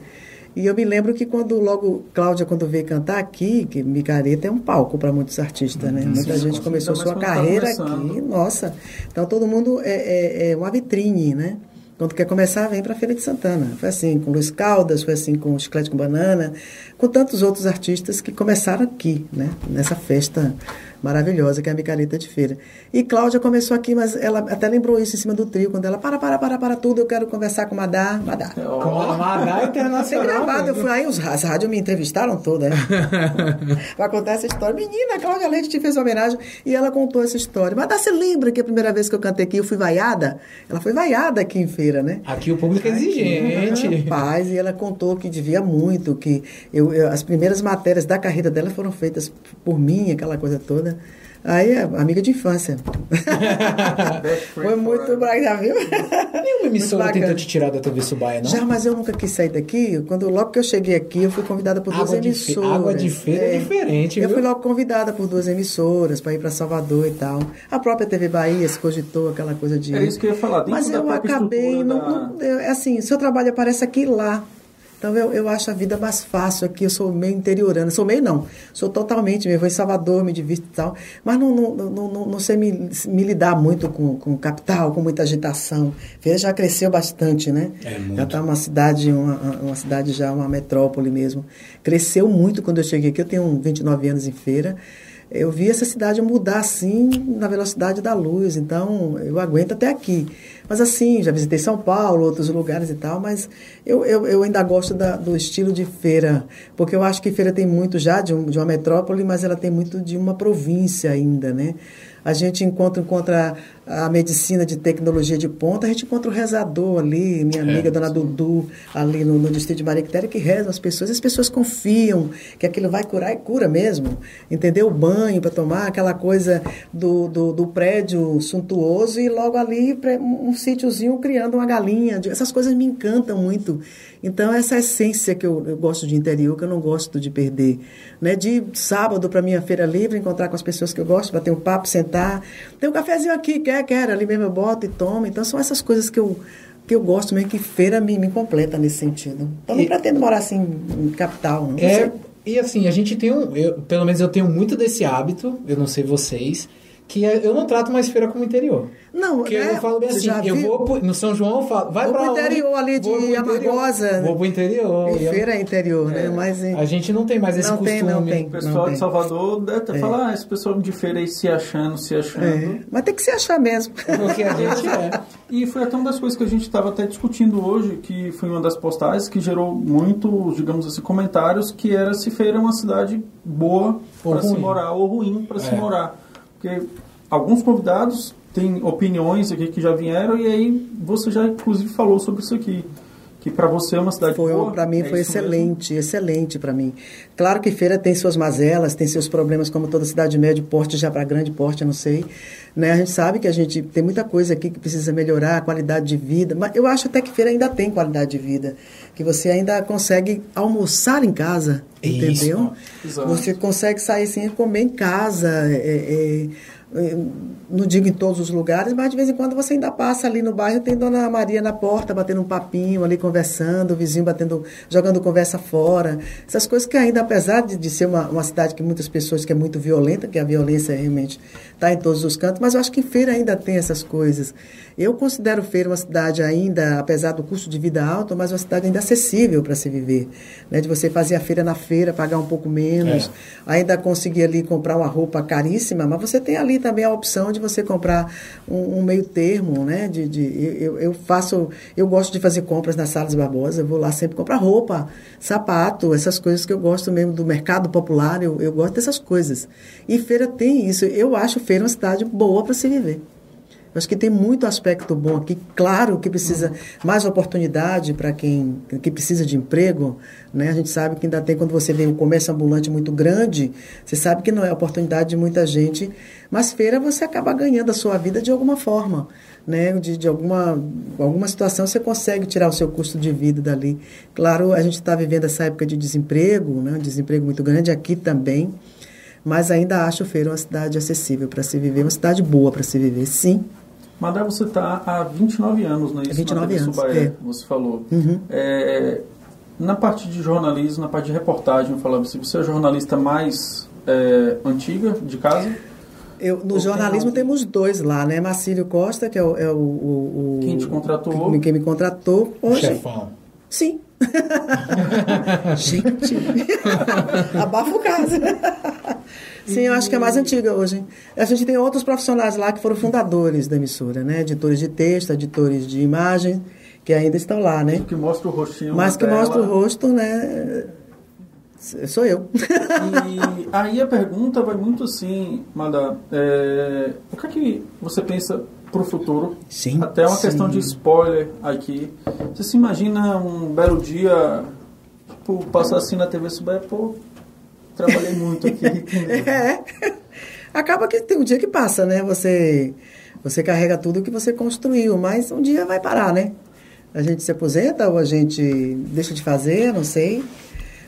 E eu me lembro que quando logo Cláudia quando veio cantar aqui, que Micareta é um palco para muitos artistas, né? Muita sim, gente com começou sua tá carreira aqui, nossa. Então todo mundo é, é, é uma vitrine, né? Quando quer começar, vem para a Feira de Santana. Foi assim com Luiz Caldas, foi assim com Chiclete com Banana, com tantos outros artistas que começaram aqui, né? Nessa festa maravilhosa que é a Micareta de Feira. E Cláudia começou aqui, mas ela até lembrou isso em cima do trio, quando ela, para, para, para, para tudo, eu quero conversar com Madá, Madá. Com a Madá Foi Internacional. gravado, eu né? fui aí, os, as rádios me entrevistaram toda. Né? Vai contar essa história. Menina, a Cláudia Leite te fez uma homenagem e ela contou essa história. Mas dá, você lembra que a primeira vez que eu cantei aqui eu fui vaiada? Ela foi vaiada aqui em feira, né? Aqui o público é exigente. Rapaz, e ela contou que devia muito, que eu, eu- as primeiras matérias da carreira dela foram feitas por mim, aquela coisa toda. Aí, é amiga de infância. Foi muito já viu? Nenhuma emissora tentou bacana. te tirar da TV Subaia, não? Já, mas eu nunca quis sair daqui. Quando, logo que eu cheguei aqui, eu fui convidada por duas Água de emissoras. água de feira é diferente, Eu viu? fui logo convidada por duas emissoras para ir para Salvador e tal. A própria TV Bahia se cogitou aquela coisa de. Era isso que eu ia falar, Mas eu acabei. Não, da- não- é assim, seu trabalho aparece aqui e lá. Então eu, eu acho a vida mais fácil aqui. Eu sou meio interiorana. Sou meio não. Sou totalmente. Eu vou em Salvador, me divirto e tal. Mas não, não, não, não, não sei me, me lidar muito com, com capital, com muita agitação. Feira já cresceu bastante, né? É, muito. Já está uma cidade, uma, uma cidade já, uma metrópole mesmo. Cresceu muito quando eu cheguei aqui. Eu tenho 29 anos em feira. Eu vi essa cidade mudar assim na velocidade da luz, então eu aguento até aqui. Mas assim, já visitei São Paulo, outros lugares e tal, mas eu, eu, eu ainda gosto da- do estilo de feira, porque eu acho que feira tem muito já de, um- de uma metrópole, mas ela tem muito de uma província ainda, né? A gente encontra, encontra a medicina de tecnologia de ponta, a gente encontra o rezador ali, minha amiga, dona Dudu, ali no, no distrito de Maria Quitéria, que reza as pessoas, as pessoas confiam que aquilo vai curar e cura mesmo, entendeu? O banho para tomar, aquela coisa do, do, do prédio suntuoso e logo ali um sítiozinho criando uma galinha, essas coisas me encantam muito. Então, essa essência que eu, eu gosto de interior, que eu não gosto de perder. Né? De sábado para minha feira livre, encontrar com as pessoas que eu gosto, bater um papo, sentar. Tem um cafezinho aqui, quer, quer, ali mesmo eu boto e tomo. Então, são essas coisas que eu, que eu gosto mesmo, que feira me, me completa nesse sentido. Então, não E- pretendo morar assim em capital, não. É, e assim, a gente tem um. eu- pelo menos eu tenho muito desse hábito, eu não sei vocês, que é- eu não trato mais feira como interior. Não, Porque né? eu falo bem assim, eu viu? vou pro- no São João, eu falo, vai Vou pra pro onde? interior ali de interior. Amargosa. Vou pro interior. E eu- feira é interior, né? Mas em- A gente não tem mais esse Não costume. tem, não tem. O pessoal tem. de Salvador deve até falar, ah, esse pessoal de feira aí se achando, se achando. É, mas tem que se achar mesmo. Porque a gente é. E foi até uma das coisas que a gente estava até discutindo hoje, que foi uma das postagens que gerou muito, digamos assim, comentários, que era se Feira é uma cidade boa para se morar ou ruim para se É. morar. Porque alguns convidados têm opiniões aqui que já vieram e aí você já inclusive falou sobre isso aqui. Que para você é uma cidade Foi, boa. para mim é foi isso mesmo? excelente, excelente para mim. Claro que feira tem suas mazelas, tem seus problemas, como toda cidade de médio porte, já para grande porte, eu não sei. Né? A gente sabe que a gente tem muita coisa aqui que precisa melhorar, a qualidade de vida, mas eu acho até que feira ainda tem qualidade de vida, que você ainda consegue almoçar em casa, Isso, entendeu? exato. Você consegue sair assim, comer em casa, é, é, não digo em todos os lugares, mas de vez em quando você ainda passa ali no bairro, tem Dona Maria na porta, batendo um papinho ali, conversando, o vizinho batendo, jogando conversa fora. Essas coisas que ainda, apesar de, de ser uma, uma cidade que muitas pessoas que é muito violenta, que a violência realmente está em todos os cantos, mas eu acho que Feira ainda tem essas coisas. Eu considero Feira uma cidade ainda, apesar do custo de vida alto, mas uma cidade ainda acessível para se viver. Né? De você fazer a feira na feira, pagar um pouco menos, ainda conseguir ali comprar uma roupa caríssima, mas você tem ali também a opção de você comprar um, um meio termo, né? De, de, eu, eu faço, eu gosto de fazer compras nas salas Barbosa, eu vou lá sempre comprar roupa, sapato, essas coisas que eu gosto mesmo do mercado popular, eu, eu gosto dessas coisas. E feira tem isso. Eu acho feira uma cidade boa para se viver. Acho que tem muito aspecto bom aqui. Claro que precisa mais oportunidade para quem que precisa de emprego. Né? A gente sabe que ainda tem, quando você vê um comércio ambulante muito grande, você sabe que não é oportunidade de muita gente. Mas feira você acaba ganhando a sua vida de alguma forma. Né? De, de alguma, alguma situação você consegue tirar o seu custo de vida dali. Claro, a gente está vivendo essa época de desemprego, né? desemprego muito grande aqui também mas ainda acho Feira uma cidade acessível para se viver, uma cidade boa para se viver, sim. Madá, você está há 29 anos, não é isso? 29 anos, Subaé, é. Você falou. Uhum. É, na parte de jornalismo, na parte de reportagem, eu falava assim, você é a jornalista mais é, antiga de casa? Eu, no Ou jornalismo tem temos dois lá, né? Marcílio Costa, que é o... É o, o, o Quem te contratou? Quem, quem me contratou. Hoje, Chefão. Sim. Gente, abafa o caso. Sim, eu acho que é mais antiga hoje. A gente tem outros profissionais lá que foram fundadores da emissora, né? Editores de texto, editores de imagem, que ainda estão lá, né? Que mostra o rostinho Mas que tela. mostra o rosto, né? Sou eu. E aí a pergunta vai muito assim, Madá, é, o que é que você pensa para o futuro? Sim, Até uma sim. questão de spoiler aqui. Você se imagina um belo dia, tipo, passar assim na TV Subaé, pô, trabalhei muito aqui. É. Acaba que tem um dia que passa, né? Você, você carrega tudo que você construiu, mas um dia vai parar, né? A gente se aposenta ou a gente deixa de fazer, não sei.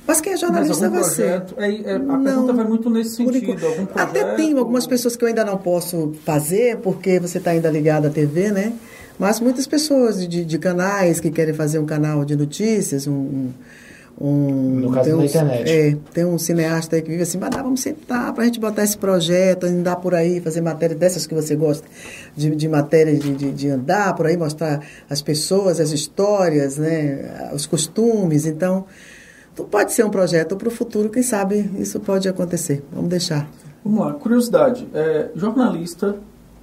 Mas quem é jornalista algum vai ser. projeto, é, é, a Não, pergunta vai muito nesse sentido. projeto, Até tem algumas pessoas que eu ainda não posso fazer, porque você está ainda ligado à TV, né? Mas muitas pessoas de, de canais que querem fazer um canal de notícias, um. um um- No caso tem da um- internet. É, tem um cineasta aí que vive assim, mas dá, vamos sentar para a gente botar esse projeto, andar por aí, fazer matéria dessas que você gosta, de, de matéria de, de, de andar por aí, mostrar as pessoas, as histórias, né, os costumes. Então, tu pode ser um projeto para o futuro, quem sabe isso pode acontecer. Vamos deixar. Vamos lá, curiosidade. É, jornalista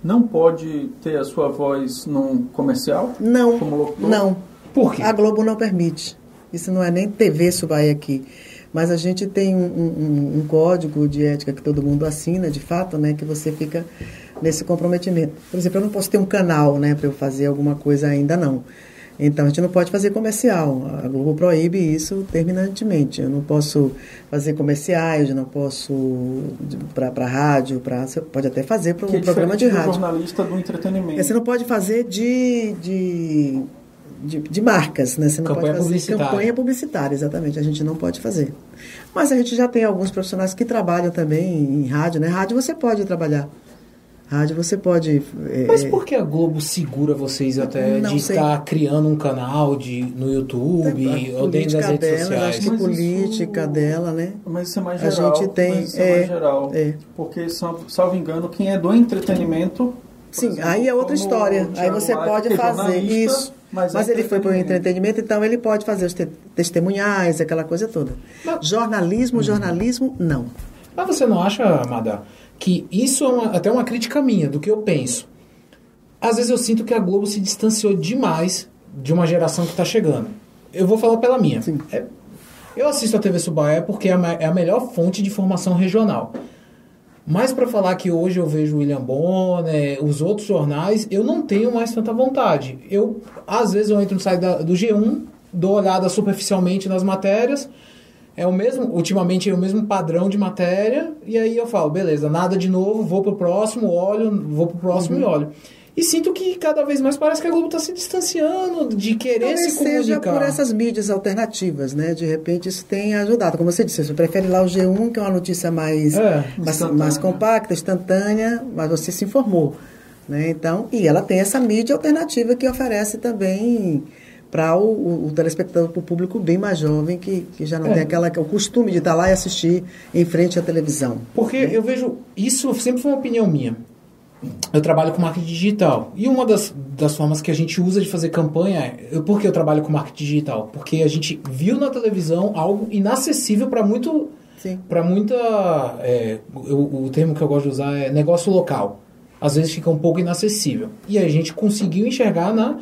não pode ter a sua voz num comercial? Não, Como locutor? não. Por quê? A Globo não permite. Isso não é nem TV Subai aqui. Mas a gente tem um, um- um código de ética que todo mundo assina, de fato, né? Que você fica nesse comprometimento. Por exemplo, eu não posso ter um canal, né? Para eu fazer alguma coisa ainda não. Então, a gente não pode fazer comercial. A Globo proíbe isso terminantemente. Eu não posso fazer comerciais, eu não posso para rádio, pra, você pode até fazer para Que é um programa de rádio. jornalista do entretenimento. Você não pode fazer de, de, de, de marcas, né? Você não Campanha pode fazer publicitária. campanha publicitária, exatamente. A gente não pode fazer. Mas a gente já tem alguns profissionais que trabalham também em rádio, né? Rádio você pode trabalhar. Rádio você pode. é, Mas por que a Globo segura vocês até de sei. estar criando um canal de, no YouTube a ou dentro das redes dela, sociais? acho que Mas política isso- dela, né? Mas isso é mais A geral. gente tem, mas isso é, é, mais geral. é. Porque, salvo, engano, quem é do entretenimento... Sim, exemplo, aí é outra história. Aí você pode é fazer isso. Mas, Mas, ele foi para o entretenimento. então ele pode fazer os te- testemunhais, aquela coisa toda. Mas- Jornalismo, jornalismo, não. Mas você não acha, Amada, que isso é uma- até uma crítica minha, do que eu penso? Às vezes eu sinto que a Globo se distanciou demais de uma geração que está chegando. Eu vou falar pela minha. É- eu assisto a TV Subaé porque é a, é a melhor fonte de informação regional. Mas para falar que hoje eu vejo William Bonner, os outros jornais, eu não tenho mais tanta vontade. Eu, às vezes, eu entro no site da- do G1, dou olhada superficialmente nas matérias, é o mesmo, ultimamente é o mesmo padrão de matéria, e aí eu falo, beleza, nada de novo, vou pro próximo, olho, vou pro próximo e olho. E sinto que cada vez mais parece que a Globo está se distanciando de querer Talvez se seja comunicar. por essas mídias alternativas, né? De repente isso tem ajudado. Como você disse, você prefere lá o G1, que é uma notícia mais, É, mais, mais compacta, instantânea, mas você se informou. Né? Então, e ela tem essa mídia alternativa que oferece também para o, o, o telespectador, para o público bem mais jovem, que, que já não É. tem aquela, o costume de estar lá e assistir em frente à televisão. Porque eu vejo, isso sempre foi uma opinião minha. Eu trabalho com marketing digital. E uma das, das formas que a gente usa de fazer campanha é. eu- Por que eu trabalho com marketing digital? Porque a gente viu na televisão algo inacessível para muito. Para muita. é, o, o termo que eu gosto de usar é negócio local. Às vezes fica um pouco inacessível. E a gente conseguiu enxergar, na,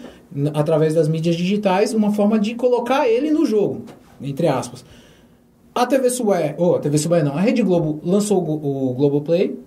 através das mídias digitais, uma forma de colocar ele no jogo. Entre aspas. A TV Sué, ou a TV Sué não, a Rede Globo lançou o, o Globoplay.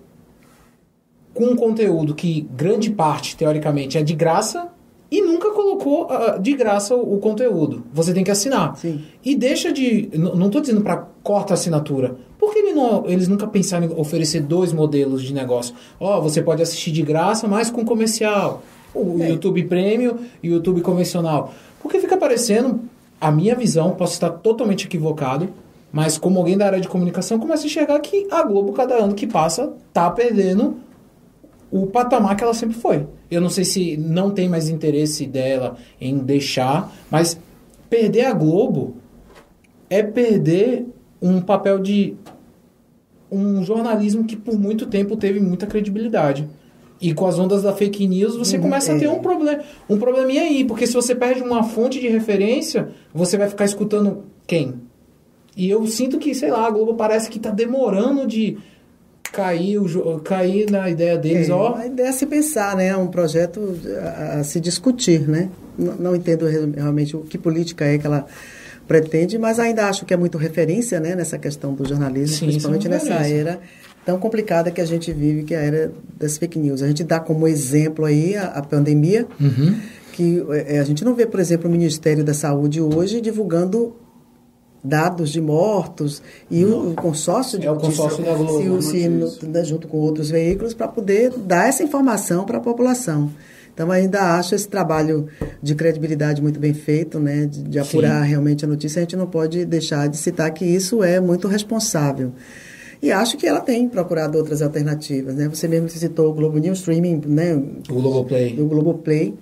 Com um conteúdo que grande parte, teoricamente, é de graça e nunca colocou uh, de graça o, o, conteúdo. Você tem que assinar. Sim. E deixa de. Não estou dizendo para corta a assinatura. Por que ele não, eles nunca pensaram em oferecer dois modelos de negócio? Ó, oh, você pode assistir de graça, mas com comercial. O é. YouTube Premium e o YouTube convencional. Porque fica parecendo, a minha visão, posso estar totalmente equivocado, mas como alguém da área de comunicação, começa a enxergar que a Globo, cada ano que passa, tá perdendo o patamar que ela sempre foi. Eu não sei se não tem mais interesse dela em deixar, mas perder a Globo é perder um papel de um jornalismo que por muito tempo teve muita credibilidade. E com as ondas da fake news, você uhum, começa é. a ter um problema, um probleminha aí, porque se você perde uma fonte de referência, você vai ficar escutando quem? E eu sinto que, sei lá, a Globo parece que está demorando de cair, cair na ideia deles, é, ó. A ideia é se pensar, né? É um projeto a, a se discutir, né? Não, não, entendo realmente o que política é que ela pretende, mas ainda acho que é muito referência, né? Nessa questão do jornalismo, Sim, principalmente é nessa era tão complicada que a gente vive, que é a era das fake news. A gente dá como exemplo aí a, a pandemia, uhum. que é, a gente não vê, por exemplo, o Ministério da Saúde hoje divulgando dados de mortos e o, o, consórcio de é o consórcio da Globo, se, se, no, junto com outros veículos para poder dar essa informação para a população. Então ainda acho esse trabalho de credibilidade muito bem feito, né, de, de apurar Sim. realmente a notícia. A gente não pode deixar de citar que isso é muito responsável. E acho que ela tem procurado outras alternativas, né? Você mesmo citou o Globo News Streaming, né? O Globoplay. O Globoplay.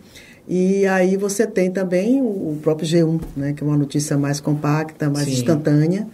E aí você tem também o próprio G1, né? Que é uma notícia mais compacta, mais Sim. instantânea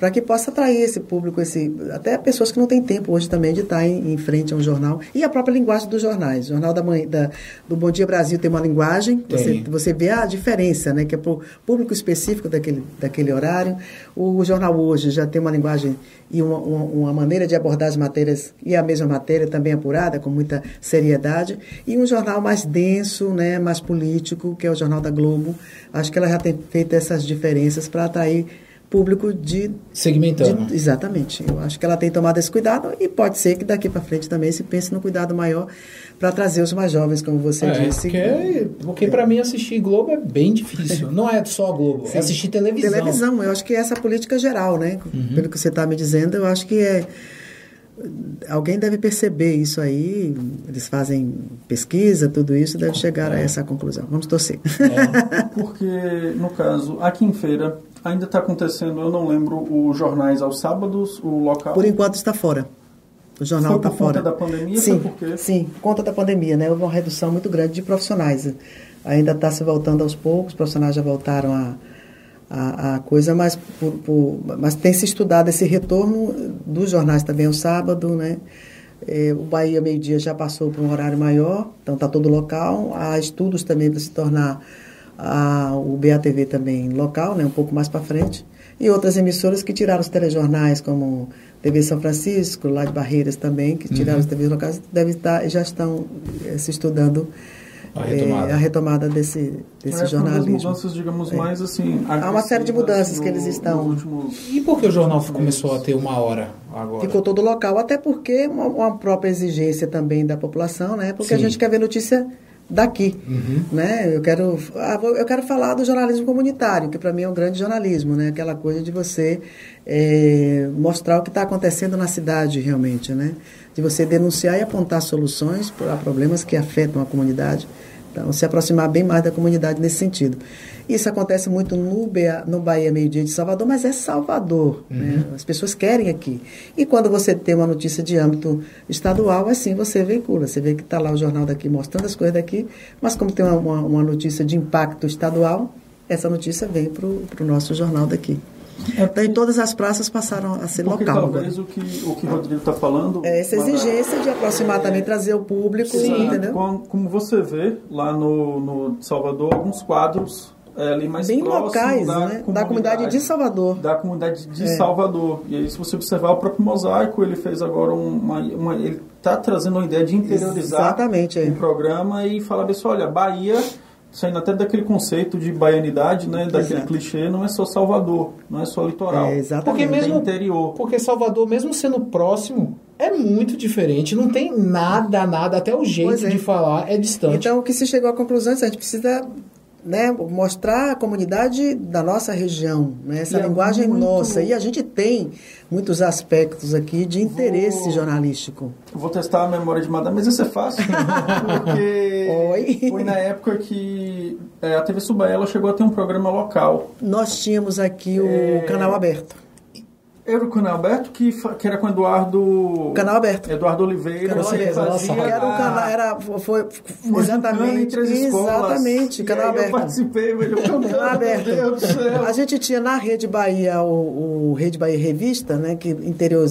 para que possa atrair esse público, esse, até pessoas que não têm tempo hoje também de estar em, em frente a um jornal. E a própria linguagem dos jornais. O Jornal da, Manhã, da do Bom Dia Brasil tem uma linguagem, você, você vê a diferença, né, que é para o público específico daquele, daquele horário. O Jornal Hoje já tem uma linguagem e uma, uma, uma, maneira de abordar as matérias, e a mesma matéria também apurada, com muita seriedade. E um jornal mais denso, né, mais político, que é o Jornal da Globo. Acho que ela já tem feito essas diferenças para atrair público de segmentando. De, exatamente. Eu acho que ela tem tomado esse cuidado e pode ser que daqui para frente também se pense no cuidado maior para trazer os mais jovens, como você é, disse. Porque, porque para mim assistir Globo é bem difícil. Não é só Globo, é Sim. é assistir televisão. Televisão, eu acho que é essa política geral, né? Uhum. Pelo que você está me dizendo, eu acho que é alguém deve perceber isso aí, eles fazem pesquisa, tudo isso, deve chegar é. a essa conclusão. Vamos torcer. É, porque, no caso, aqui em Feira, Ainda está acontecendo, eu não lembro, os jornais aos sábados, o local? Por enquanto está fora. O jornal está fora. Por conta da pandemia? Sim, por quê? sim, por conta da pandemia, né? Houve uma redução muito grande de profissionais. Ainda está se voltando aos poucos, os profissionais já voltaram a, a, a coisa, mas, por, por, mas tem se estudado esse retorno dos jornais também ao sábado, né? É, o Bahia Meio Dia já passou para um horário maior, então está todo local. Há estudos também para se tornar a, o BATV também local, né, um pouco mais para frente, e outras emissoras que tiraram os telejornais, como TV São Francisco, lá de Barreiras também, que tiraram uhum. os TVs locais, deve estar, já estão é, se estudando a retomada, é, a retomada desse, desse é, jornalismo. mudanças, digamos, é. mais assim... Há uma série de mudanças no, que eles estão... Últimos... E por que o jornal começou a ter uma hora agora? Ficou todo local, até porque uma, uma própria exigência também da população, né? Porque Sim. a gente quer ver notícia daqui, uhum. né? Eu quero, ah, eu quero falar do jornalismo comunitário, que para mim é um grande jornalismo, né? Aquela coisa de você é, mostrar o que está acontecendo na cidade realmente, né? De você denunciar e apontar soluções para problemas que afetam a comunidade. Então, se aproximar bem mais da comunidade nesse sentido. Isso acontece muito no, BA, no Bahia Meio Dia de Salvador, mas é Salvador. Uhum. Né? As pessoas querem aqui. E quando você tem uma notícia de âmbito estadual, assim você veicula. Você vê que está lá o jornal daqui mostrando as coisas daqui, mas como tem uma, uma, uma notícia de impacto estadual, essa notícia vem para o nosso jornal daqui. É então, todas as praças passaram a ser porque local. Talvez o que, o que o Rodrigo está falando. É essa exigência de aproximar também, trazer o público, Sim, entendeu? Como, como você vê lá no, no Salvador, alguns quadros é, ali mais Bem locais, da, né? comunidade, da comunidade de Salvador. Da comunidade de é. Salvador. E aí, se você observar o próprio mosaico, ele fez agora uma. uma ele está trazendo uma ideia de interiorizar Exatamente, é. o programa e falar bem olha, Bahia saindo até daquele conceito de baianidade, né, daquele Exato. clichê, não é só Salvador, não é só litoral. É, exatamente. Porque mesmo interior. Porque Salvador, mesmo sendo próximo, é muito diferente, não tem nada, nada, até o jeito é. de falar é distante. Então, o que se chegou à conclusão é que a gente precisa né, mostrar a comunidade da nossa região, né, essa E é linguagem muito- nossa. E a gente tem muitos aspectos aqui de interesse Vou- jornalístico. Vou testar a memória de Madame, mas isso é fácil. Porque Oi. foi na época que é, a TV Subaela chegou a ter um programa local. Nós tínhamos aqui o É. canal aberto. Era o canal aberto que, que era com Eduardo. Canal aberto. Eduardo Oliveira. Canal ele aberto, fazia nossa, Era um canal, era, foi, foi- exatamente, exatamente, canal aberto. Eu participei, mas eu cantando, Canal aberto. Meu Deus do céu. A gente tinha na Rede Bahia o, o Rede Bahia Revista, né, que interior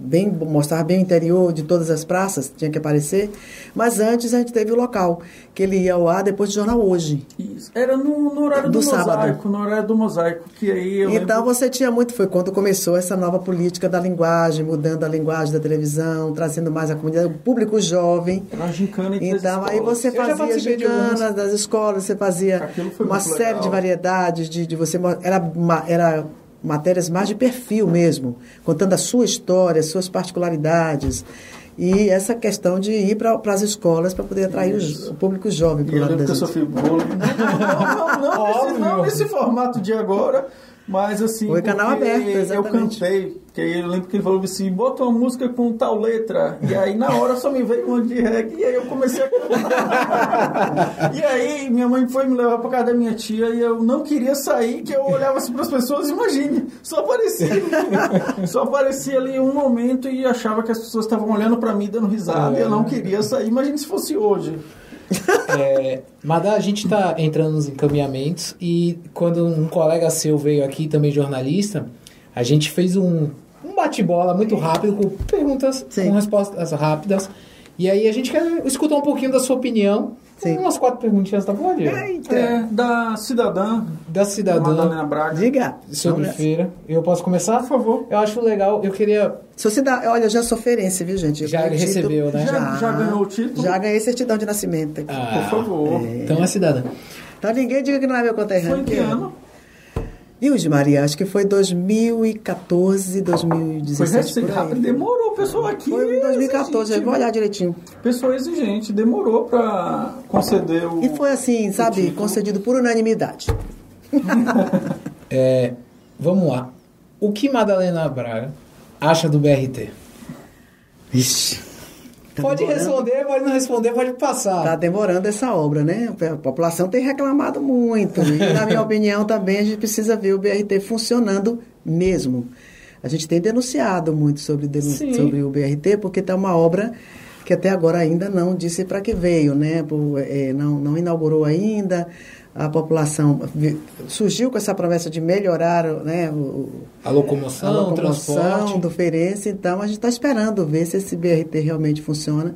bem mostrava bem o interior de todas as praças, tinha que aparecer. Mas antes a gente teve o local, que ele ia ao ar depois do jornal hoje. Isso. Era no, no horário do, Do sábado. mosaico, no horário do mosaico, que aí então lembro- você tinha muito, foi quando começou essa nova política da linguagem, mudando a linguagem da televisão, trazendo mais a comunidade, o público jovem. Era gincana as Então, aí você fazia de algumas. das escolas, você fazia uma série legal. de variedades, de, de você era, era matérias mais de perfil mesmo, contando a sua história, as suas particularidades. E essa questão de ir para as escolas para poder atrair os- o público jovem E para o eu lado lembro que eu sofri bullying. Não, não, não, nesse, não nesse formato de agora, mas assim. Foi canal porque aberto, Eu exatamente. cantei, que aí eu lembro que ele falou assim: bota uma música com tal letra. E aí na hora só me veio uma de reggae e aí eu comecei a cantar. e aí minha mãe foi me levar pra casa da minha tia e eu não queria sair, que eu olhava assim pras pessoas, imagine, só aparecia. só aparecia ali um momento e achava que as pessoas estavam olhando pra mim dando risada e eu não queria sair. Imagine se fosse hoje. É, Madá, a gente está entrando nos encaminhamentos e quando um colega seu veio aqui, também jornalista, a gente fez um, um bate-bola muito rápido, com perguntas Sim. com respostas rápidas. E aí a gente quer escutar um pouquinho da sua opinião. Sim. Umas quatro perguntinhas, tá bom, Diego? Eita. É, da cidadã Da cidadã Madalena Braga. Diga. sobre Vamos feira. Eu posso começar? Por favor. Eu acho legal, eu queria... Se você dá, olha, eu já sou ferense, viu, gente? Eu Já recebeu, né? Já- já ganhou o título? Já ganhei certidão de nascimento. aqui. Ah, Por favor. Então é cidadã. Então ninguém diga que não é meu conterrâneo. Foi em que é. Deus de Maria, acho que foi 2014, 2017. Foi rápido. Demorou, pessoal aqui. Foi em 2014, eu exigente, vou olhar direitinho. Pessoa exigente, demorou pra conceder o. E foi assim, sabe, concedido por unanimidade. É, vamos lá. O que Madalena Braga acha do BRT? Ixi. Tá pode demorando. responder, pode não responder, pode passar. Tá demorando essa obra, né? A população tem reclamado muito. E, na minha opinião, também a gente precisa ver o BRT funcionando mesmo. A gente tem denunciado muito sobre, denu- Sim. sobre o BRT, porque está uma obra que até agora ainda não disse para que veio, né? Por, é, não, não inaugurou ainda. A população surgiu com essa promessa de melhorar né, o, A locomoção, a o locomoção transporte. do feirense, então a gente está esperando ver se esse BRT realmente funciona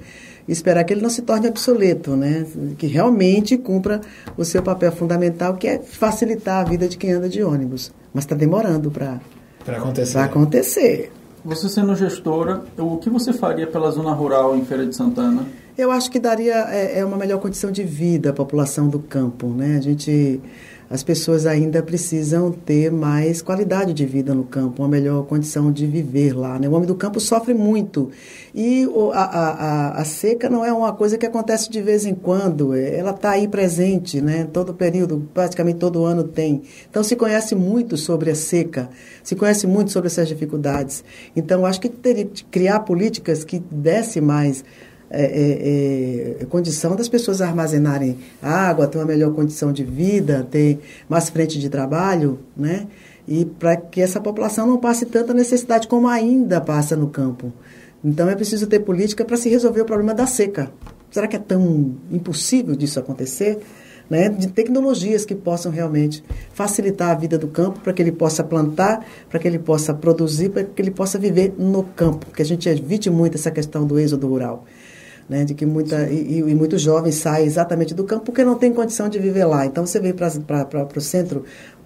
e esperar que ele não se torne obsoleto, né? que realmente cumpra o seu papel fundamental, que é facilitar a vida de quem anda de ônibus. Mas está demorando para Para acontecer. acontecer. Você sendo gestora, o que você faria pela zona rural em Feira de Santana? Eu acho que daria é, é uma melhor condição de vida à população do campo, né? A gente, as pessoas ainda precisam ter mais qualidade de vida no campo, uma melhor condição de viver lá, né? O homem do campo sofre muito e a, a, a, a seca não é uma coisa que acontece de vez em quando, é- ela está aí presente, né? Todo período, praticamente todo ano tem. Então se conhece muito sobre a seca, se conhece muito sobre essas dificuldades. Então acho que teria que criar políticas que desse mais é, é, é, condição das pessoas armazenarem água, ter uma melhor condição de vida, ter mais frente de trabalho, né? E para que essa população não passe tanta necessidade como ainda passa no campo. Então é preciso ter política para se resolver o problema da seca. Será que é tão impossível disso acontecer? Né? De tecnologias que possam realmente facilitar a vida do campo para que ele possa plantar, para que ele possa produzir, para que ele possa viver no campo. Porque a gente evite muito essa questão do êxodo rural né, de que muita e, e- muitos jovens saem exatamente do campo porque não tem condição de viver lá. Então você vem para o centro,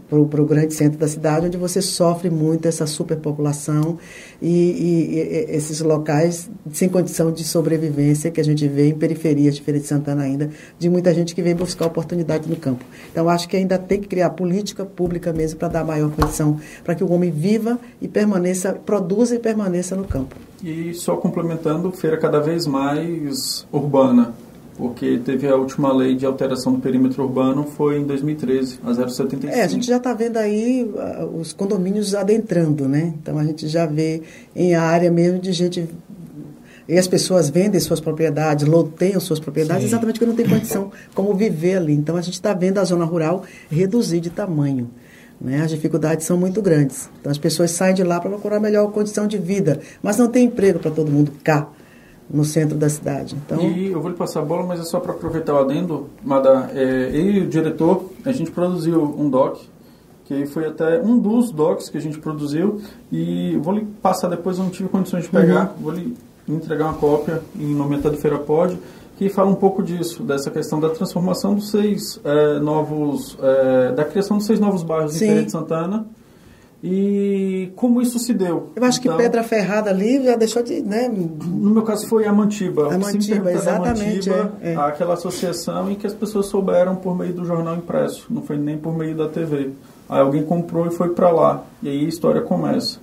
para o grande centro da cidade, onde você sofre muito essa superpopulação e, e- e- esses locais sem condição de sobrevivência que a gente vê em periferias de Feira de Santana ainda, de muita gente que vem buscar oportunidade no campo. Então acho que ainda tem que criar política pública mesmo para dar maior condição para que o homem viva e permaneça, produza e permaneça no campo. E só complementando, feira cada vez mais urbana, porque teve a última lei de alteração do perímetro urbano foi em 2013, a 075. É, a gente já está vendo aí uh, os condomínios adentrando, né? Então a gente já vê em área mesmo de gente e as pessoas vendem suas propriedades, loteiam suas propriedades, Sim. exatamente porque não tem condição como viver ali. Então a gente está vendo a zona rural reduzir de tamanho. Né? As dificuldades são muito grandes. Então as pessoas saem de lá para procurar melhor condição de vida, mas não tem emprego para todo mundo cá no centro da cidade. Então... E eu vou lhe passar a bola, mas é só para aproveitar o adendo, Mada. É, eu e o diretor, a gente produziu um doc, que foi até um dos docs que a gente produziu, e vou lhe passar depois, eu não tive condições de pegar, uhum. vou lhe entregar uma cópia em nome da Feira Pod, que fala um pouco disso, dessa questão da transformação dos seis é, novos, é, da criação dos seis novos bairros Sim. em Feira de Santana e como isso se deu. Eu acho então, que Pedra Ferrada ali já deixou de, né? No meu caso foi a Mantiba. A Mantiba, exatamente. Mantiba, é, é. Aquela associação em que as pessoas souberam por meio do jornal impresso, não foi nem por meio da TV. Aí alguém comprou e foi para lá. E aí a história começa.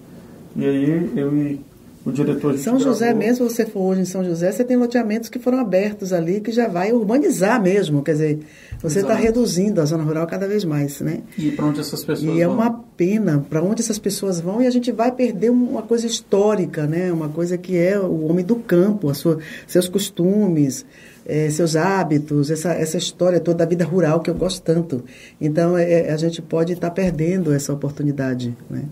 E aí eu e o diretor São José gravou. mesmo, você for hoje em São José, você tem loteamentos que foram abertos ali, que já vai urbanizar mesmo, quer dizer, você está reduzindo a zona rural cada vez mais, né? E para onde essas pessoas E é vão? é uma pena para onde essas pessoas vão e a gente vai perder uma coisa histórica, né? Uma coisa que é o homem do campo, a sua, seus costumes, é, seus hábitos, essa, essa história toda da vida rural que eu gosto tanto. Então, é, a gente pode estar tá perdendo essa oportunidade, né?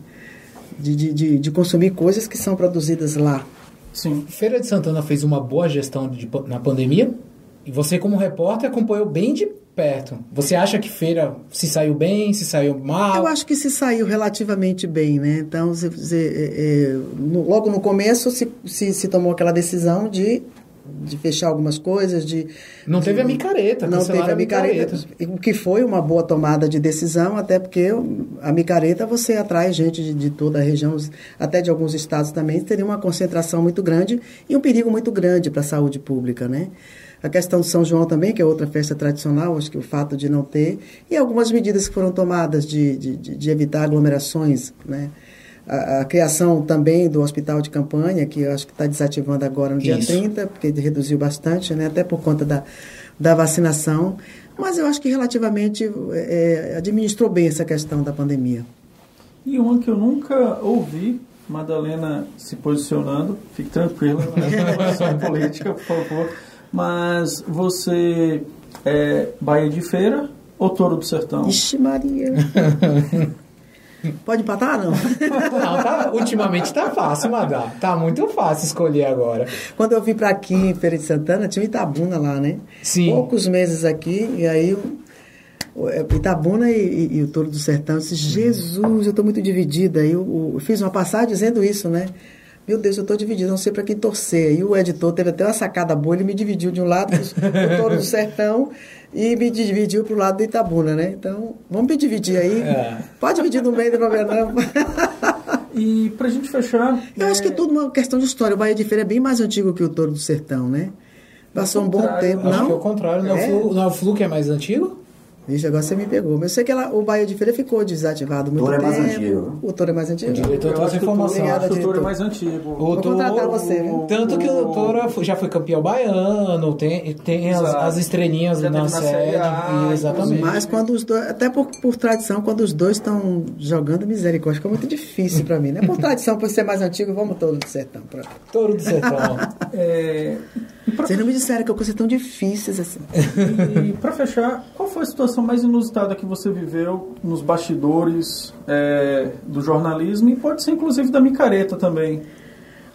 De, de, de, consumir coisas que são produzidas lá. Sim. Feira de Santana fez uma boa gestão de, na pandemia e você, como repórter, acompanhou bem de perto. Você acha que feira se saiu bem, se saiu mal? Eu acho que se saiu relativamente bem, né? Então, se, se, é, é no, logo no começo se, se, se tomou aquela decisão de de fechar algumas coisas, de... Não de, teve a micareta, Não teve a micareta, o que foi uma boa tomada de decisão, até porque a micareta você atrai gente de, de, toda a região, até de alguns estados também, teria uma concentração muito grande e um perigo muito grande para a saúde pública, né? A questão do São João também, que é outra festa tradicional, acho que o fato de não ter, e algumas medidas que foram tomadas de, de, de evitar aglomerações, né? A, a, criação também do hospital de campanha, que eu acho que está desativando agora no dia Isso. 30, porque reduziu bastante, né, até por conta da, da vacinação. Mas eu acho que relativamente é, administrou bem essa questão da pandemia. E uma que eu nunca ouvi, Madalena se posicionando, fique tranquila, não é política, por favor. Mas você é Bahia de Feira ou Touro do Sertão? Ixi, Maria! Pode empatar, não? não tá, ultimamente tá fácil, Madá. Tá muito fácil escolher agora. Quando eu vim para aqui, em Feira de Santana, tinha um Itabuna lá, né? Sim. Poucos meses aqui, e aí é, Itabuna e, e, e, o Touro do Sertão, eu disse, Jesus, eu estou muito dividida. Aí eu, eu, fiz uma passagem dizendo isso, né? Meu Deus, eu estou dividido, não sei para quem torcer. E o editor teve até uma sacada boa, ele me dividiu de um lado o Touro do Sertão e me dividiu para o lado do Itabuna, né? Então, vamos me dividir aí. É. Pode dividir no meio do Novembro. e para a gente fechar... Eu é... acho que é tudo uma questão de história. O Bahia de Feira é bem mais antigo que o Touro do Sertão, né? Passou um bom tempo, acho não? que é o contrário. Não é, o Flu, não é o Flu que é mais antigo? Vixe, agora você me pegou. Mas eu sei que ela, o Bahia de Feira ficou desativado muito tempo. O Touro é mais antigo. O Touro é mais antigo. O diretor trouxe informação. Acho que o Touro é mais antigo. O Vou contratar você, viu? Tanto que o Touro já foi campeão baiano, tem, tem as, as estrelinhas já na sede. exatamente. Mas quando os dois, até por, por tradição, quando os dois estão jogando misericórdia, fica muito difícil para mim, né? Por tradição, por ser mais antigo, vamos Touro do Sertão. Pra... Touro do Sertão. é... Vocês não me disseram que eu coisas tão difíceis assim. E para fechar, qual foi a situação mais inusitada que você viveu nos bastidores é, do jornalismo e pode ser inclusive da micareta também?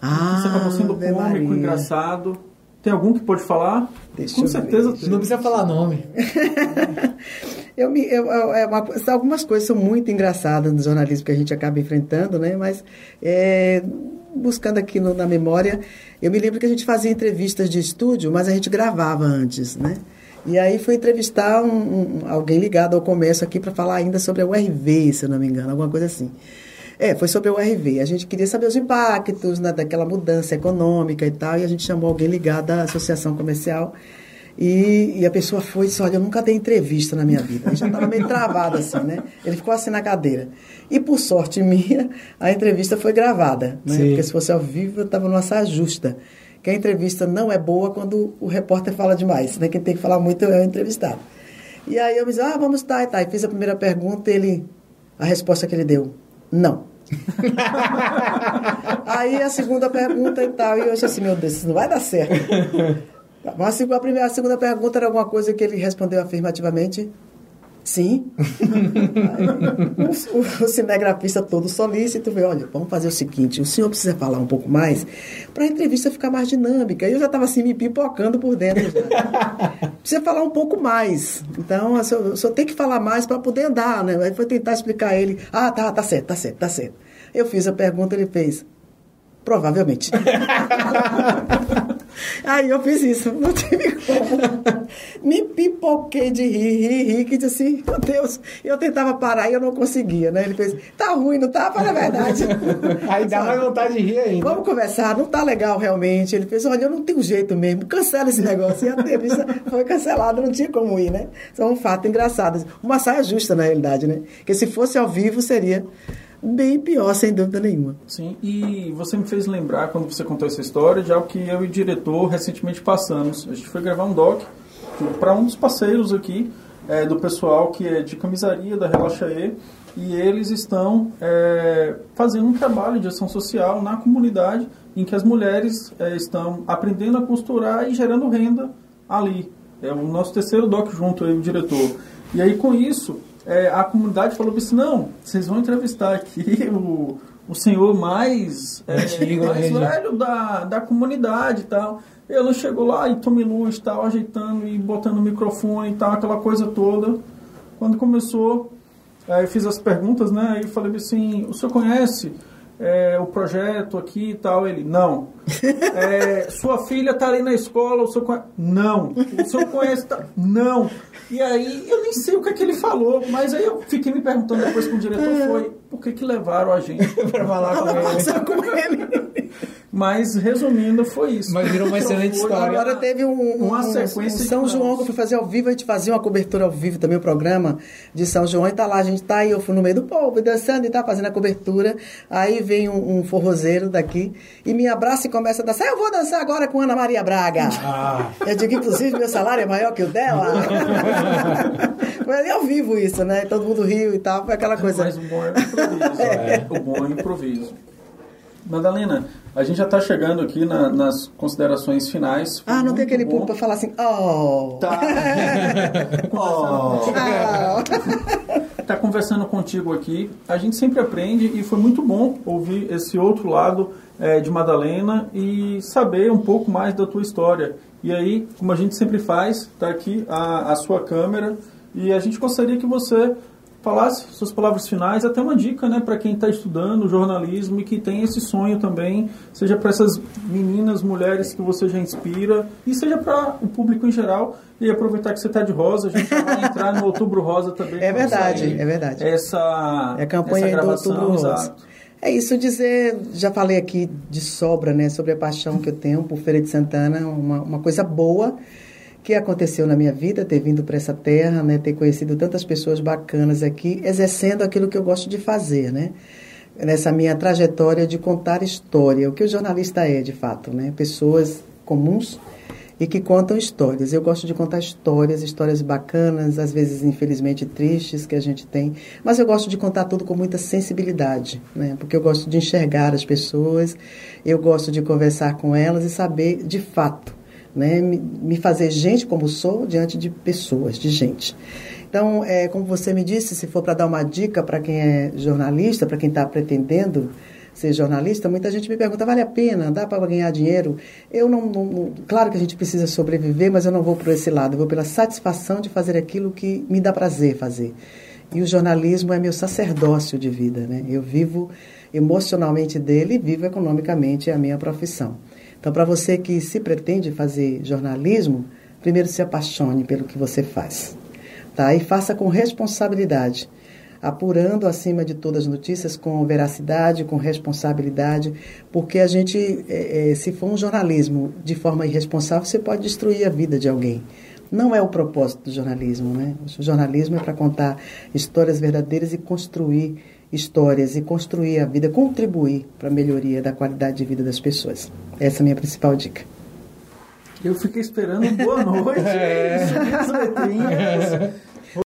Ah, você acabou sendo cômico, Maria. engraçado. Tem algum que pode falar? Deixa Com certeza tem. Não precisa falar nome. eu me, eu, eu, é uma, algumas coisas são muito engraçadas no jornalismo que a gente acaba enfrentando, né? Mas é, buscando aqui no, na memória, eu me lembro que a gente fazia entrevistas de estúdio, mas a gente gravava antes, né? E aí fui entrevistar um, um, alguém ligado ao comércio aqui para falar ainda sobre a URV, se eu não me engano, alguma coisa assim. É, foi sobre a URV. A gente queria saber os impactos né, daquela mudança econômica e tal, e a gente chamou alguém ligado à associação comercial. E, e, a pessoa foi e disse, olha, eu nunca dei entrevista na minha vida. Ele já estava meio travado assim, né? Ele ficou assim na cadeira. E por sorte minha, a entrevista foi gravada, né? Porque se fosse ao vivo, eu estava numa saia justa. Que a entrevista não é boa quando o repórter fala demais, né? Quem tem que falar muito é o entrevistado. E aí eu me disse, ah, vamos tá, tá. E fiz a primeira pergunta e ele, a resposta que ele deu, não. aí a segunda pergunta e tal, e eu disse assim, meu Deus, isso não vai dar certo. Mas a, primeira, a segunda pergunta era alguma coisa que ele respondeu afirmativamente. Sim. Aí, o, o, cinegrafista todo solícito veio, olha, vamos fazer o seguinte, o senhor precisa falar um pouco mais para a entrevista ficar mais dinâmica. E eu já estava assim me pipocando por dentro. Já. precisa falar um pouco mais. Então, o senhor, o senhor tem que falar mais para poder andar, né? Aí foi tentar explicar a ele, ah, tá, tá certo, tá certo, tá certo. Eu fiz a pergunta, ele fez, provavelmente. Aí eu fiz isso, não tive como. Me pipoquei de rir, rir, rir, que disse assim, meu Deus, eu tentava parar e eu não conseguia, né? Ele fez, tá ruim, não tá? Fala a verdade. Aí dá mais vontade de rir ainda. Vamos conversar, não tá legal realmente. Ele fez, olha, eu não tenho jeito mesmo, cancela esse negócio. E a entrevista foi cancelada, não tinha como ir, né? É um fato engraçado. Uma saia justa, na realidade, né? Porque se fosse ao vivo, seria bem pior, sem dúvida nenhuma. Sim, e você me fez lembrar, quando você contou essa história, de algo que eu e o diretor recentemente passamos. A gente foi gravar um doc para um dos passeios aqui é, do pessoal que é de camisaria da Relaxaê e eles estão é, fazendo um trabalho de ação social na comunidade em que as mulheres é, estão aprendendo a costurar e gerando renda ali. É o nosso terceiro doc junto aí, o diretor. E aí com isso é, a comunidade falou assim, não, vocês vão entrevistar aqui o, o senhor mais, é, Antigo, mais velho da, da comunidade e tal. Ela chegou lá e tome luz, tal, ajeitando e botando o microfone e tal, aquela coisa toda. Quando começou, aí eu fiz as perguntas, né? Aí falei assim, o senhor conhece é, o projeto aqui e tal? Ele, não. É, sua filha está ali na escola, o senhor conhece? Não. O senhor conhece? Tá? Não. E aí, eu nem sei o que, é que ele falou, mas aí eu fiquei me perguntando depois com o diretor, foi, por que que levaram a gente para falar com ele? Mas, resumindo, foi isso. Mas virou uma excelente história. Agora teve um, uma um, sequência um São João que eu fui fazer ao vivo, a gente fazia uma cobertura ao vivo também, o programa de São João, e tá lá, a gente tá aí, eu fui no meio do povo, dançando e tá fazendo a cobertura. Aí vem um, um forrozeiro daqui e me abraça e começa a dançar. Eu vou dançar agora com Ana Maria Braga. Ah. Eu digo, inclusive, meu salário é maior que o dela. Foi ao vivo isso, né? Todo mundo riu e tal, foi aquela coisa. Mas o bom é o improviso. é. O bom é o improviso. Madalena, a gente já está chegando aqui na, nas considerações finais. ah, não tem aquele bom. para falar assim, oh. Tá. oh. tá conversando contigo aqui. A gente sempre aprende e foi muito bom ouvir esse outro lado é, de Madalena e saber um pouco mais da tua história. E aí, como a gente sempre faz, está aqui a, a sua câmera e a gente gostaria que você falasse suas palavras finais, até uma dica né, para quem está estudando jornalismo e que tem esse sonho também, seja para essas meninas, mulheres que você já inspira, e seja para o público em geral. E aproveitar que você está de rosa, a gente vai entrar no Outubro Rosa também. É verdade, é verdade. Essa, é a campanha essa gravação, do Outubro Rosa. É isso dizer, já falei aqui de sobra, né, sobre a paixão que eu tenho por Feira de Santana, uma, uma coisa boa que aconteceu na minha vida, ter vindo para essa terra, né, ter conhecido tantas pessoas bacanas aqui, exercendo aquilo que eu gosto de fazer, né? Nessa minha trajetória de contar história, o que o jornalista é, de fato, né? Pessoas comuns e que contam histórias. Eu gosto de contar histórias, histórias bacanas, às vezes infelizmente tristes que a gente tem, mas eu gosto de contar tudo com muita sensibilidade, né? Porque eu gosto de enxergar as pessoas, eu gosto de conversar com elas e saber de fato né? me fazer gente como sou diante de pessoas, de gente. Então, é, como você me disse, se for para dar uma dica para quem é jornalista, para quem está pretendendo ser jornalista, muita gente me pergunta, vale a pena? Dá para ganhar dinheiro? Eu não, não, Claro que a gente precisa sobreviver, mas eu não vou por esse lado. Eu vou pela satisfação de fazer aquilo que me dá prazer fazer. E o jornalismo é meu sacerdócio de vida, né? Eu vivo emocionalmente dele e vivo economicamente a minha profissão. Então, para você que se pretende fazer jornalismo, primeiro se apaixone pelo que você faz, tá? E faça com responsabilidade. apurando acima de todas as notícias com veracidade, com responsabilidade, porque a gente, é, é, se for um jornalismo de forma irresponsável, você pode destruir a vida de alguém. Não é o propósito do jornalismo, né? O jornalismo é para contar histórias verdadeiras e construir histórias e construir a vida, contribuir para a melhoria da qualidade de vida das pessoas. Essa é a minha principal dica. Eu fiquei esperando boa noite, é. as letrinhas.